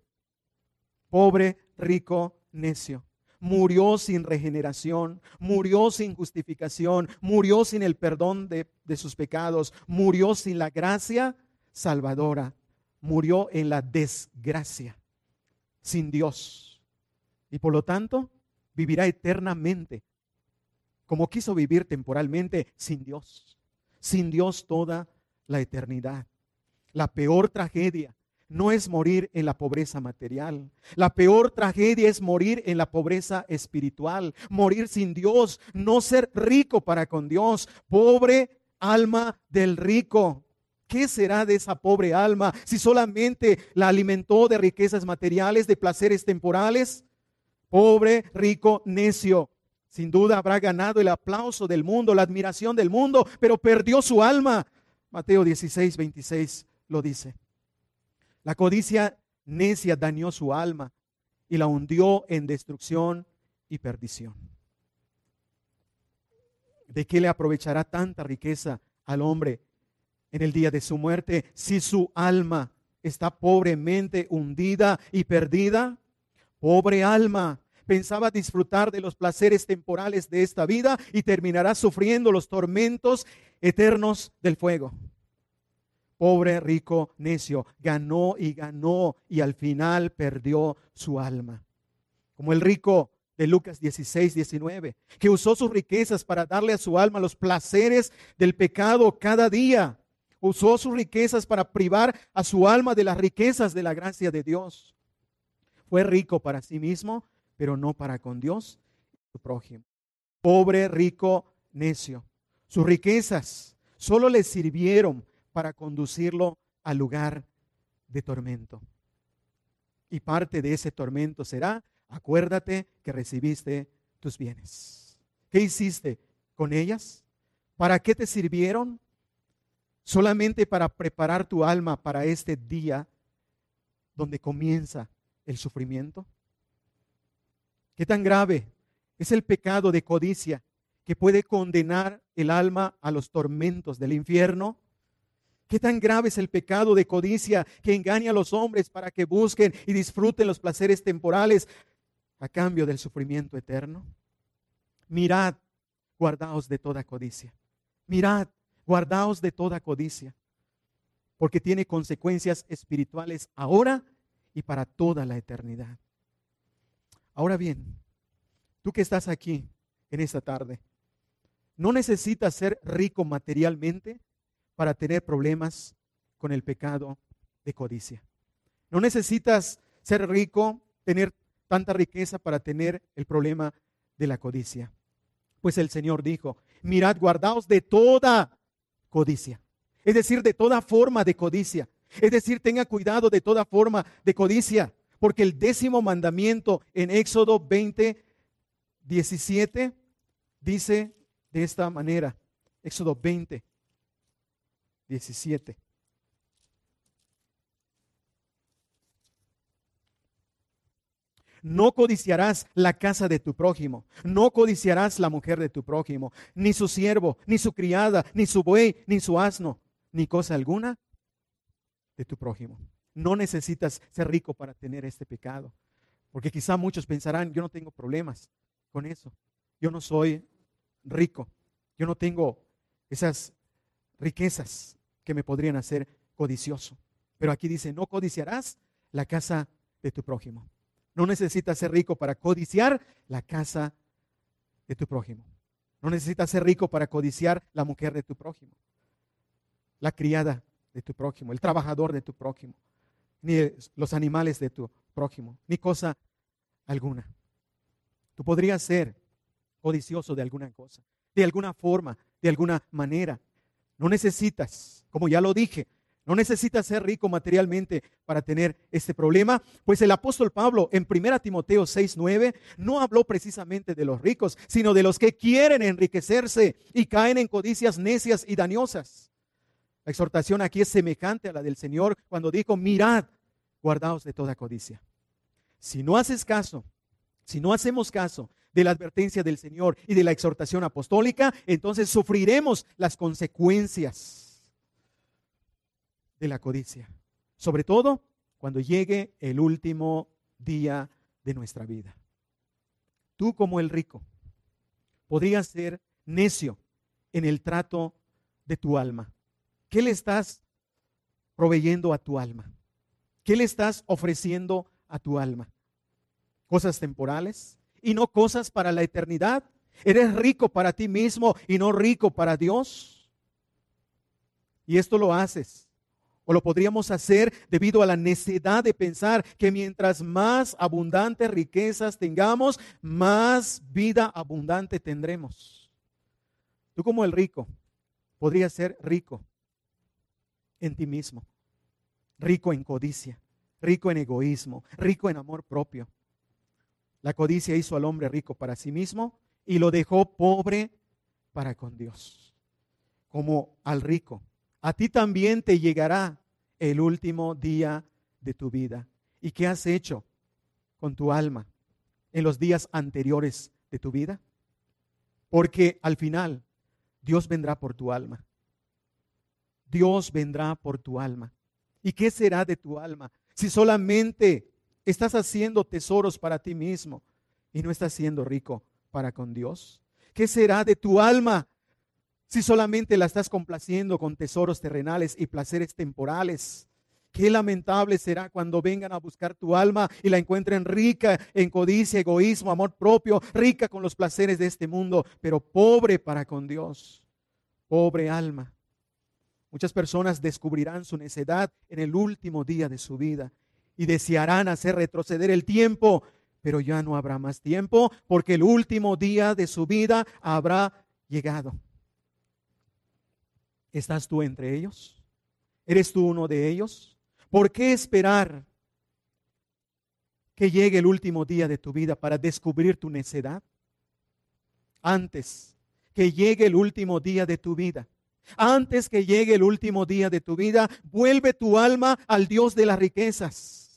Pobre, rico, necio. Murió sin regeneración, murió sin justificación, murió sin el perdón de, de sus pecados, murió sin la gracia salvadora, murió en la desgracia, sin Dios. Y por lo tanto, vivirá eternamente como quiso vivir temporalmente sin Dios, sin Dios toda la eternidad. La peor tragedia no es morir en la pobreza material. La peor tragedia es morir en la pobreza espiritual, morir sin Dios, no ser rico para con Dios. Pobre alma del rico. ¿Qué será de esa pobre alma si solamente la alimentó de riquezas materiales, de placeres temporales? Pobre, rico, necio. Sin duda habrá ganado el aplauso del mundo, la admiración del mundo, pero perdió su alma. Mateo 16, 26 lo dice. La codicia necia dañó su alma y la hundió en destrucción y perdición. ¿De qué le aprovechará tanta riqueza al hombre en el día de su muerte si su alma está pobremente hundida y perdida? Pobre alma, pensaba disfrutar de los placeres temporales de esta vida y terminará sufriendo los tormentos eternos del fuego. Pobre rico necio, ganó y ganó y al final perdió su alma. Como el rico de Lucas 16, 19, que usó sus riquezas para darle a su alma los placeres del pecado cada día. Usó sus riquezas para privar a su alma de las riquezas de la gracia de Dios. Fue rico para sí mismo, pero no para con Dios y su prójimo. Pobre, rico, necio. Sus riquezas solo le sirvieron para conducirlo al lugar de tormento. Y parte de ese tormento será, acuérdate que recibiste tus bienes. ¿Qué hiciste con ellas? ¿Para qué te sirvieron? Solamente para preparar tu alma para este día donde comienza el sufrimiento. ¿Qué tan grave es el pecado de codicia que puede condenar el alma a los tormentos del infierno? ¿Qué tan grave es el pecado de codicia que engaña a los hombres para que busquen y disfruten los placeres temporales a cambio del sufrimiento eterno? Mirad, guardaos de toda codicia. Mirad, guardaos de toda codicia, porque tiene consecuencias espirituales ahora y para toda la eternidad. Ahora bien, tú que estás aquí en esta tarde, no necesitas ser rico materialmente para tener problemas con el pecado de codicia. No necesitas ser rico, tener tanta riqueza para tener el problema de la codicia. Pues el Señor dijo, mirad, guardaos de toda codicia. Es decir, de toda forma de codicia. Es decir, tenga cuidado de toda forma de codicia porque el décimo mandamiento en Éxodo 20 17 dice de esta manera, Éxodo 20, 17. No codiciarás la casa de tu prójimo, no codiciarás la mujer de tu prójimo, ni su siervo, ni su criada, ni su buey, ni su asno, ni cosa alguna de tu prójimo. No necesitas ser rico para tener este pecado, porque quizá muchos pensarán, yo no tengo problemas con eso, yo no soy rico, yo no tengo esas riquezas que me podrían hacer codicioso. Pero aquí dice, no codiciarás la casa de tu prójimo. No necesitas ser rico para codiciar la casa de tu prójimo. No necesitas ser rico para codiciar la mujer de tu prójimo, la criada de tu prójimo, el trabajador de tu prójimo, ni los animales de tu prójimo, ni cosa alguna. Tú podrías ser codicioso de alguna cosa, de alguna forma, de alguna manera. No necesitas, como ya lo dije, no necesitas ser rico materialmente para tener este problema, pues el apóstol Pablo en 1 Timoteo 6:9 no habló precisamente de los ricos, sino de los que quieren enriquecerse y caen en codicias necias y dañosas. La exhortación aquí es semejante a la del Señor cuando dijo, mirad, guardaos de toda codicia. Si no haces caso, si no hacemos caso de la advertencia del Señor y de la exhortación apostólica, entonces sufriremos las consecuencias de la codicia. Sobre todo cuando llegue el último día de nuestra vida. Tú como el rico podrías ser necio en el trato de tu alma. ¿Qué le estás proveyendo a tu alma? ¿Qué le estás ofreciendo a tu alma? ¿Cosas temporales y no cosas para la eternidad? ¿Eres rico para ti mismo y no rico para Dios? Y esto lo haces o lo podríamos hacer debido a la necesidad de pensar que mientras más abundantes riquezas tengamos, más vida abundante tendremos. Tú como el rico, podrías ser rico en ti mismo, rico en codicia, rico en egoísmo, rico en amor propio. La codicia hizo al hombre rico para sí mismo y lo dejó pobre para con Dios. Como al rico a ti también te llegará el último día de tu vida. ¿Y qué has hecho con tu alma en los días anteriores de tu vida? Porque al final Dios vendrá por tu alma. Dios vendrá por tu alma. ¿Y qué será de tu alma si solamente estás haciendo tesoros para ti mismo y no estás siendo rico para con Dios? ¿Qué será de tu alma si solamente la estás complaciendo con tesoros terrenales y placeres temporales. Qué lamentable será cuando vengan a buscar tu alma y la encuentren rica en codicia, egoísmo, amor propio, rica con los placeres de este mundo, pero pobre para con Dios. Pobre alma. Muchas personas descubrirán su necedad en el último día de su vida y desearán hacer retroceder el tiempo, pero ya no habrá más tiempo porque el último día de su vida habrá llegado. ¿Estás tú entre ellos? ¿Eres tú uno de ellos? ¿Por qué esperar que llegue el último día de tu vida para descubrir tu necedad? Antes que llegue el último día de tu vida. Antes que llegue el último día de tu vida, vuelve tu alma al Dios de las riquezas.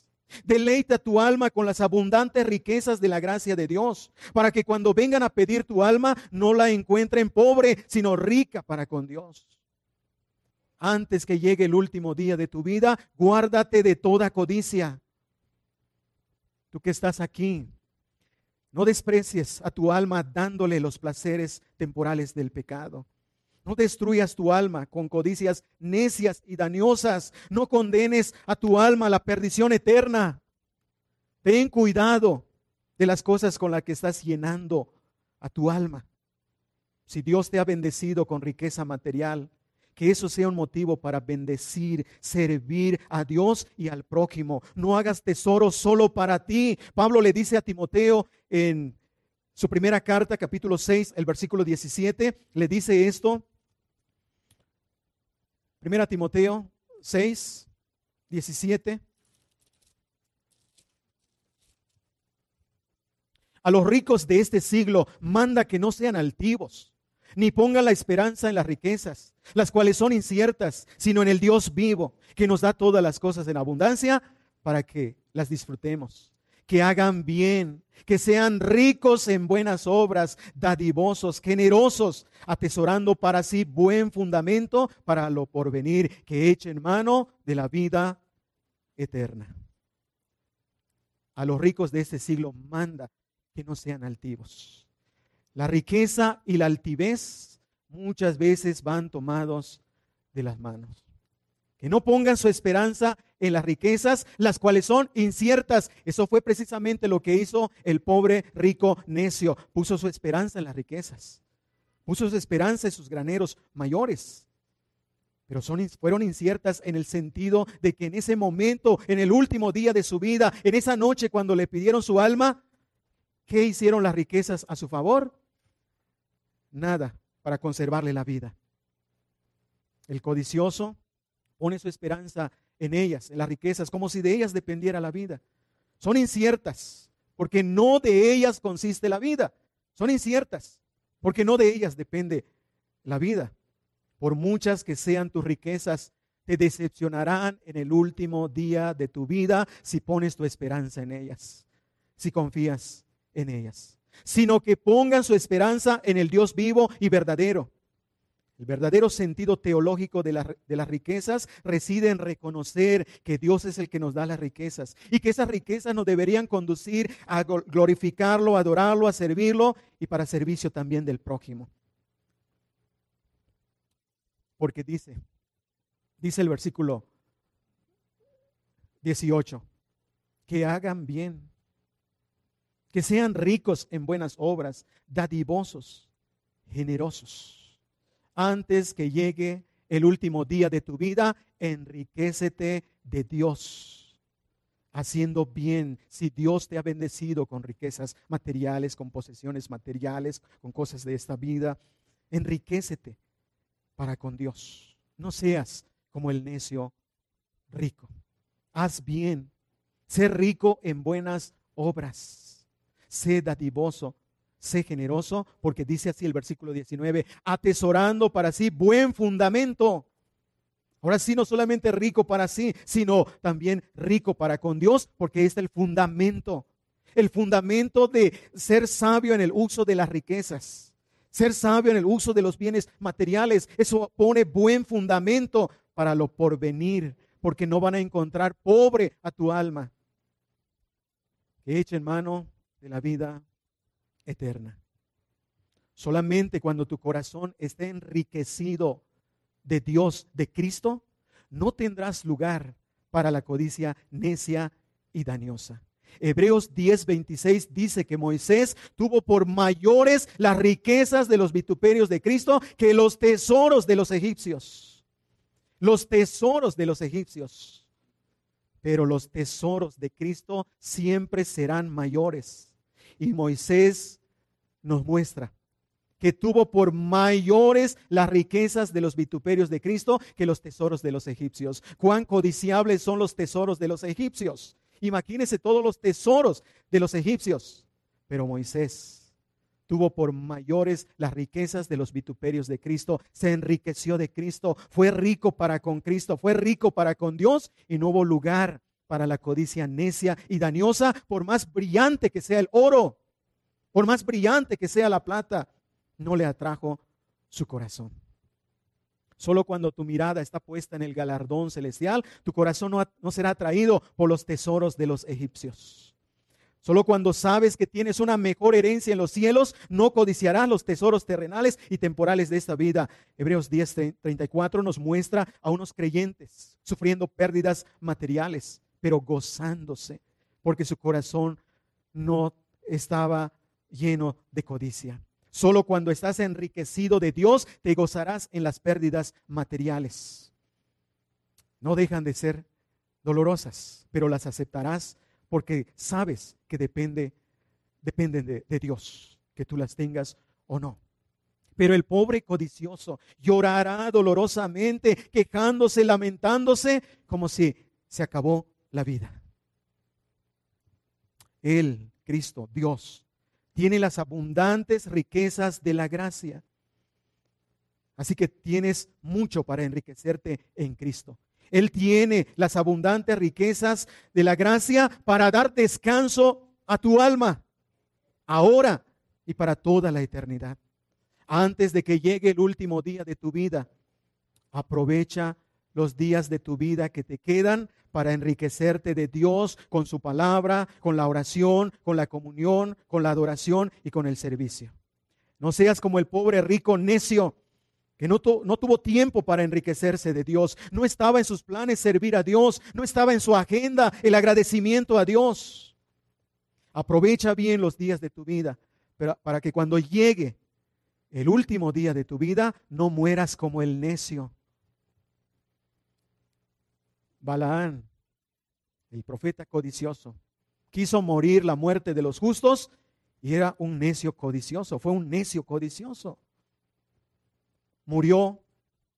Deleita tu alma con las abundantes riquezas de la gracia de Dios, para que cuando vengan a pedir tu alma no la encuentren pobre, sino rica para con Dios antes que llegue el último día de tu vida, guárdate de toda codicia. Tú que estás aquí, no desprecies a tu alma dándole los placeres temporales del pecado. No destruyas tu alma con codicias necias y dañosas. No condenes a tu alma a la perdición eterna. Ten cuidado de las cosas con las que estás llenando a tu alma. Si Dios te ha bendecido con riqueza material, que eso sea un motivo para bendecir, servir a Dios y al prójimo. No hagas tesoro solo para ti. Pablo le dice a Timoteo en su primera carta, capítulo 6, el versículo 17, le dice esto. Primera Timoteo 6, 17. A los ricos de este siglo manda que no sean altivos, ni pongan la esperanza en las riquezas, las cuales son inciertas, sino en el Dios vivo, que nos da todas las cosas en abundancia para que las disfrutemos. Que hagan bien, que sean ricos en buenas obras, dadivosos, generosos, atesorando para sí buen fundamento para lo porvenir, que echen mano de la vida eterna. A los ricos de este siglo manda que no sean altivos. La riqueza y la altivez muchas veces van tomados de las manos. Que no pongan su esperanza en las riquezas, las cuales son inciertas. Eso fue precisamente lo que hizo el pobre rico necio. Puso su esperanza en las riquezas. Puso su esperanza en sus graneros mayores. Pero fueron inciertas en el sentido de que en ese momento, en el último día de su vida, en esa noche cuando le pidieron su alma, ¿qué hicieron las riquezas a su favor? nada para conservarle la vida. El codicioso pone su esperanza en ellas, en las riquezas, como si de ellas dependiera la vida. Son inciertas, porque no de ellas consiste la vida. Son inciertas, porque no de ellas depende la vida. Por muchas que sean tus riquezas, te decepcionarán en el último día de tu vida si pones tu esperanza en ellas, si confías en ellas sino que pongan su esperanza en el Dios vivo y verdadero. El verdadero sentido teológico de, las riquezas reside en reconocer que Dios es el que nos da las riquezas y que esas riquezas nos deberían conducir a glorificarlo, adorarlo, a servirlo y para servicio también del prójimo. Porque dice, dice el versículo 18, que hagan bien que sean ricos en buenas obras, dadivosos, generosos. Antes que llegue el último día de tu vida, enriquecete de Dios, haciendo bien. Si Dios te ha bendecido con riquezas materiales, con posesiones materiales, con cosas de esta vida, enriquecete para con Dios. No seas como el necio rico. Haz bien. Sé rico en buenas obras sé dadivoso, sé generoso, porque dice así el versículo 19, atesorando para sí buen fundamento. Ahora sí, no solamente rico para sí, sino también rico para con Dios, porque es el fundamento, el fundamento de ser sabio en el uso de las riquezas. Ser sabio en el uso de los bienes materiales, eso pone buen fundamento para lo porvenir, porque no van a encontrar pobre a tu alma. Que echen mano de la vida eterna. Solamente cuando tu corazón esté enriquecido de Dios, de Cristo, no tendrás lugar para la codicia necia y dañosa. Hebreos 10:26 dice que Moisés tuvo por mayores las riquezas de los vituperios de Cristo que los tesoros de los egipcios. Los tesoros de los egipcios. Pero los tesoros de Cristo siempre serán mayores. Y Moisés nos muestra que tuvo por mayores las riquezas de los vituperios de Cristo que los tesoros de los egipcios. Cuán codiciables son los tesoros de los egipcios. Imagínense todos los tesoros de los egipcios. Pero Moisés tuvo por mayores las riquezas de los vituperios de Cristo, se enriqueció de Cristo, fue rico para con Cristo, fue rico para con Dios y no hubo lugar para la codicia necia y dañosa, por más brillante que sea el oro, por más brillante que sea la plata, no le atrajo su corazón. Solo cuando tu mirada está puesta en el galardón celestial, tu corazón no, será atraído por los tesoros de los egipcios. Solo cuando sabes que tienes una mejor herencia en los cielos, no codiciarás los tesoros terrenales y temporales de esta vida. Hebreos 10:34 nos muestra a unos creyentes sufriendo pérdidas materiales pero gozándose, porque su corazón no estaba lleno de codicia. Solo cuando estás enriquecido de Dios te gozarás en las pérdidas materiales. No dejan de ser dolorosas, pero las aceptarás porque sabes que depende, dependen de, de Dios, que tú las tengas o no. Pero el pobre codicioso llorará dolorosamente, quejándose, lamentándose, como si se acabó la vida. Él, Cristo, Dios, tiene las abundantes riquezas de la gracia. Así que tienes mucho para enriquecerte en Cristo. Él tiene las abundantes riquezas de la gracia para dar descanso a tu alma, ahora y para toda la eternidad. Antes de que llegue el último día de tu vida, aprovecha los días de tu vida que te quedan para enriquecerte de Dios con su palabra, con la oración, con la comunión, con la adoración y con el servicio. No seas como el pobre rico necio que no, tuvo tiempo para enriquecerse de Dios, no estaba en sus planes servir a Dios, no estaba en su agenda el agradecimiento a Dios. Aprovecha bien los días de tu vida para que cuando llegue el último día de tu vida no mueras como el necio. Balaán, el profeta codicioso, quiso morir la muerte de los justos y era un necio codicioso, fue un necio codicioso murió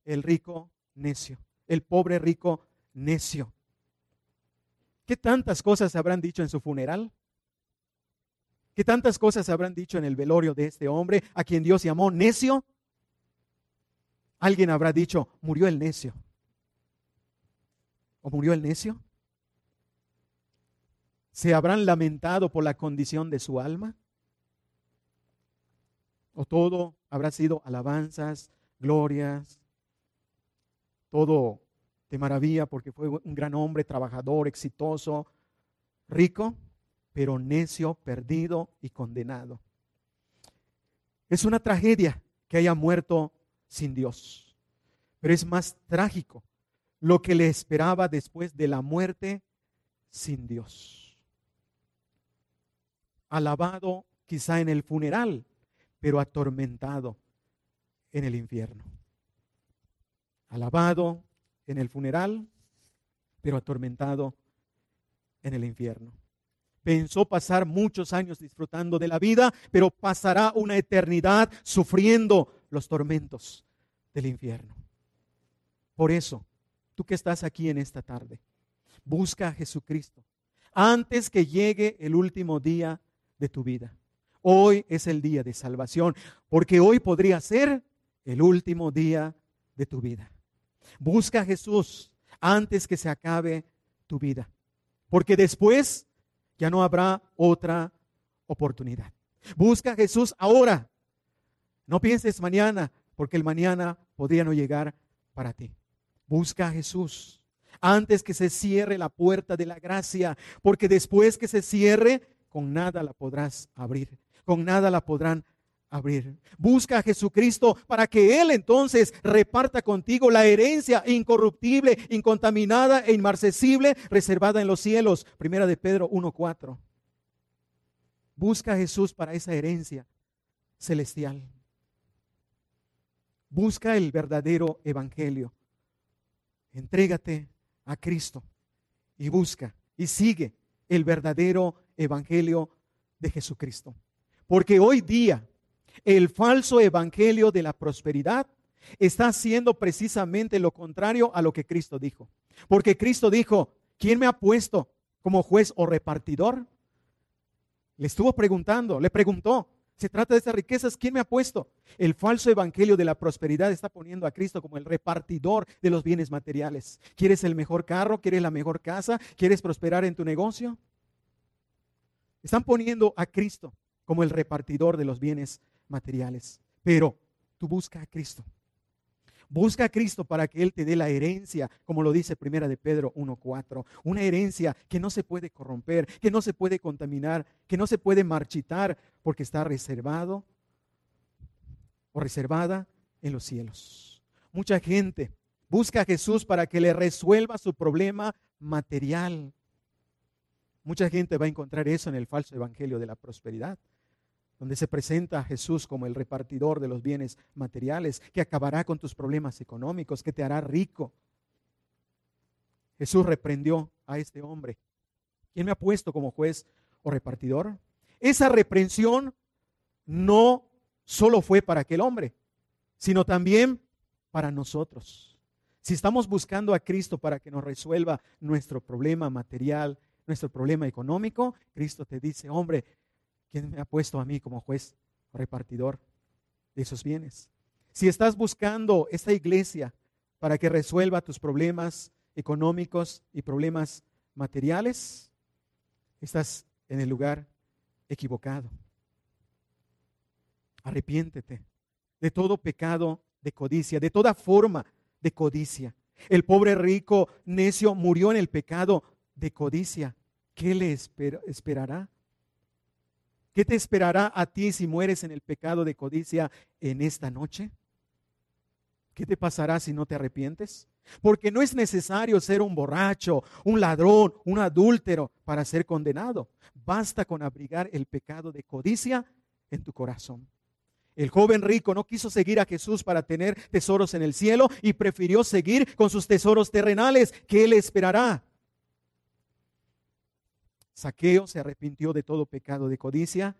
el rico necio, el pobre rico necio. ¿Qué tantas cosas habrán dicho en su funeral? ¿Qué tantas cosas habrán dicho en el velorio de este hombre a quien Dios llamó necio? Alguien habrá dicho, murió el necio. ¿O murió el necio? ¿Se habrán lamentado por la condición de su alma? ¿O todo habrá sido alabanzas, glorias, todo de maravilla porque fue un gran hombre, trabajador, exitoso, rico, pero necio, perdido y condenado. Es una tragedia que haya muerto sin Dios, pero es más trágico lo que le esperaba después de la muerte sin Dios. Alabado quizá en el funeral, pero atormentado en el infierno. Alabado en el funeral, pero atormentado en el infierno. Pensó pasar muchos años disfrutando de la vida, pero pasará una eternidad sufriendo los tormentos del infierno. Por eso, tú que estás aquí en esta tarde, busca a Jesucristo antes que llegue el último día de tu vida. Hoy es el día de salvación, porque hoy podría ser el último día de tu vida. Busca a Jesús antes que se acabe tu vida, porque después ya no habrá otra oportunidad. Busca a Jesús ahora. No pienses mañana, porque el mañana podría no llegar para ti. Busca a Jesús antes que se cierre la puerta de la gracia, porque después que se cierre, con nada la podrás abrir, con nada la podrán abrir. Busca a Jesucristo para que Él entonces reparta contigo la herencia incorruptible, incontaminada e inmarcesible reservada en los cielos. Primera de Pedro 1.4. Busca a Jesús para esa herencia celestial. Busca el verdadero evangelio. Entrégate a Cristo y busca y sigue el verdadero evangelio de Jesucristo. Porque hoy día el falso evangelio de la prosperidad está haciendo precisamente lo contrario a lo que Cristo dijo. Porque Cristo dijo, ¿quién me ha puesto como juez o repartidor? Le estuvo preguntando, le preguntó, se trata de estas riquezas, ¿quién me ha puesto? El falso evangelio de la prosperidad está poniendo a Cristo como el repartidor de los bienes materiales. ¿Quieres el mejor carro? ¿Quieres la mejor casa? ¿Quieres prosperar en tu negocio? Están poniendo a Cristo como el repartidor de los bienes materiales. Pero tú busca a Cristo. Busca a Cristo para que Él te dé la herencia, como lo dice Primera de Pedro 1.4. Una herencia que no se puede corromper, que no se puede contaminar, que no se puede marchitar, porque está reservado o reservada en los cielos. Mucha gente busca a Jesús para que le resuelva su problema material. Mucha gente va a encontrar eso en el falso evangelio de la prosperidad donde se presenta a Jesús como el repartidor de los bienes materiales, que acabará con tus problemas económicos, que te hará rico. Jesús reprendió a este hombre. ¿Quién me ha puesto como juez o repartidor? Esa reprensión no solo fue para aquel hombre, sino también para nosotros. Si estamos buscando a Cristo para que nos resuelva nuestro problema material, nuestro problema económico, Cristo te dice, hombre, ¿quién me ha puesto a mí como juez repartidor de esos bienes? Si estás buscando esta iglesia para que resuelva tus problemas económicos y problemas materiales, estás en el lugar equivocado. Arrepiéntete de todo pecado de codicia, de toda forma de codicia. El pobre rico necio murió en el pecado de codicia. ¿Qué le esperará? ¿Qué te esperará a ti si mueres en el pecado de codicia en esta noche? ¿Qué te pasará si no te arrepientes? Porque no es necesario ser un borracho, un ladrón, un adúltero para ser condenado. Basta con abrigar el pecado de codicia en tu corazón. El joven rico no quiso seguir a Jesús para tener tesoros en el cielo y prefirió seguir con sus tesoros terrenales. ¿Qué le esperará? Saqueo se arrepintió de todo pecado de codicia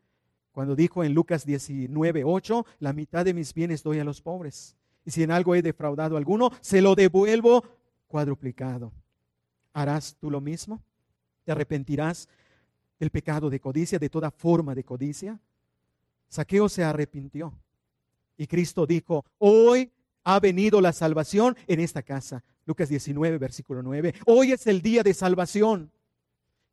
cuando dijo en Lucas 19, 8, la mitad de mis bienes doy a los pobres y si en algo he defraudado a alguno, se lo devuelvo cuadruplicado. ¿Harás tú lo mismo? ¿Te arrepentirás del pecado de codicia, de toda forma de codicia? Saqueo se arrepintió y Cristo dijo, hoy ha venido la salvación en esta casa. Lucas 19, versículo 9. Hoy es el día de salvación.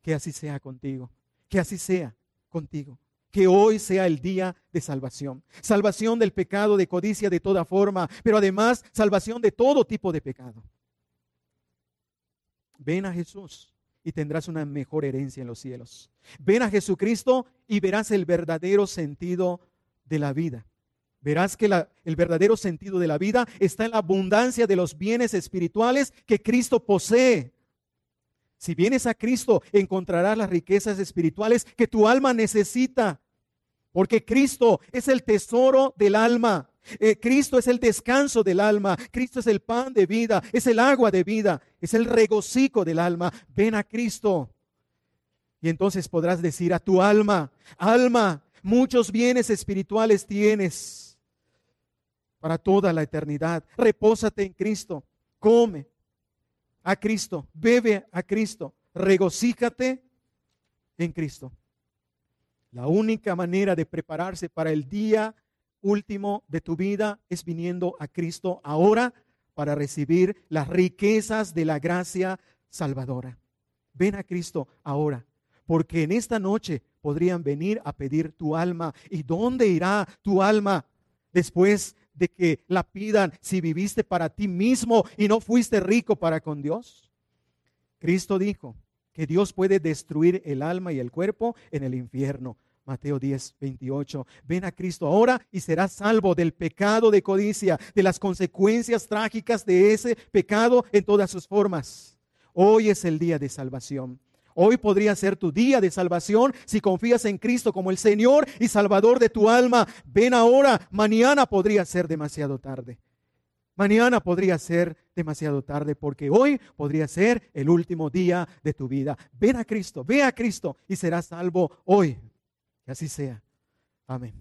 Que así sea contigo. Que así sea contigo que hoy sea el día de salvación. Salvación del pecado, de codicia de toda forma, pero además salvación de todo tipo de pecado. Ven a Jesús y tendrás una mejor herencia en los cielos. Ven a Jesucristo y verás el verdadero sentido de la vida. Verás que el verdadero sentido de la vida está en la abundancia de los bienes espirituales que Cristo posee. Si vienes a Cristo, encontrarás las riquezas espirituales que tu alma necesita. Porque Cristo es el tesoro del alma. Eh, Cristo es el descanso del alma. Cristo es el pan de vida. Es el agua de vida. Es el regocijo del alma. Ven a Cristo. Y entonces podrás decir a tu alma, alma, muchos bienes espirituales tienes para toda la eternidad. Repósate en Cristo. Come, a Cristo, bebe a Cristo, regocíjate en Cristo. La única manera de prepararse para el día último de tu vida es viniendo a Cristo ahora para recibir las riquezas de la gracia salvadora. Ven a Cristo ahora, porque en esta noche podrían venir a pedir tu alma. ¿Y dónde irá tu alma después de que la pidan si viviste para ti mismo y no fuiste rico para con Dios? Cristo dijo que Dios puede destruir el alma y el cuerpo en el infierno. Mateo 10, 28. Ven a Cristo ahora y serás salvo del pecado de codicia, de las consecuencias trágicas de ese pecado en todas sus formas. Hoy es el día de salvación. Hoy podría ser tu día de salvación si confías en Cristo como el Señor y Salvador de tu alma. Ven ahora, mañana podría ser demasiado tarde. Mañana podría ser demasiado tarde porque hoy podría ser el último día de tu vida. Ven a Cristo, ve a Cristo y serás salvo hoy. Que así sea. Amén.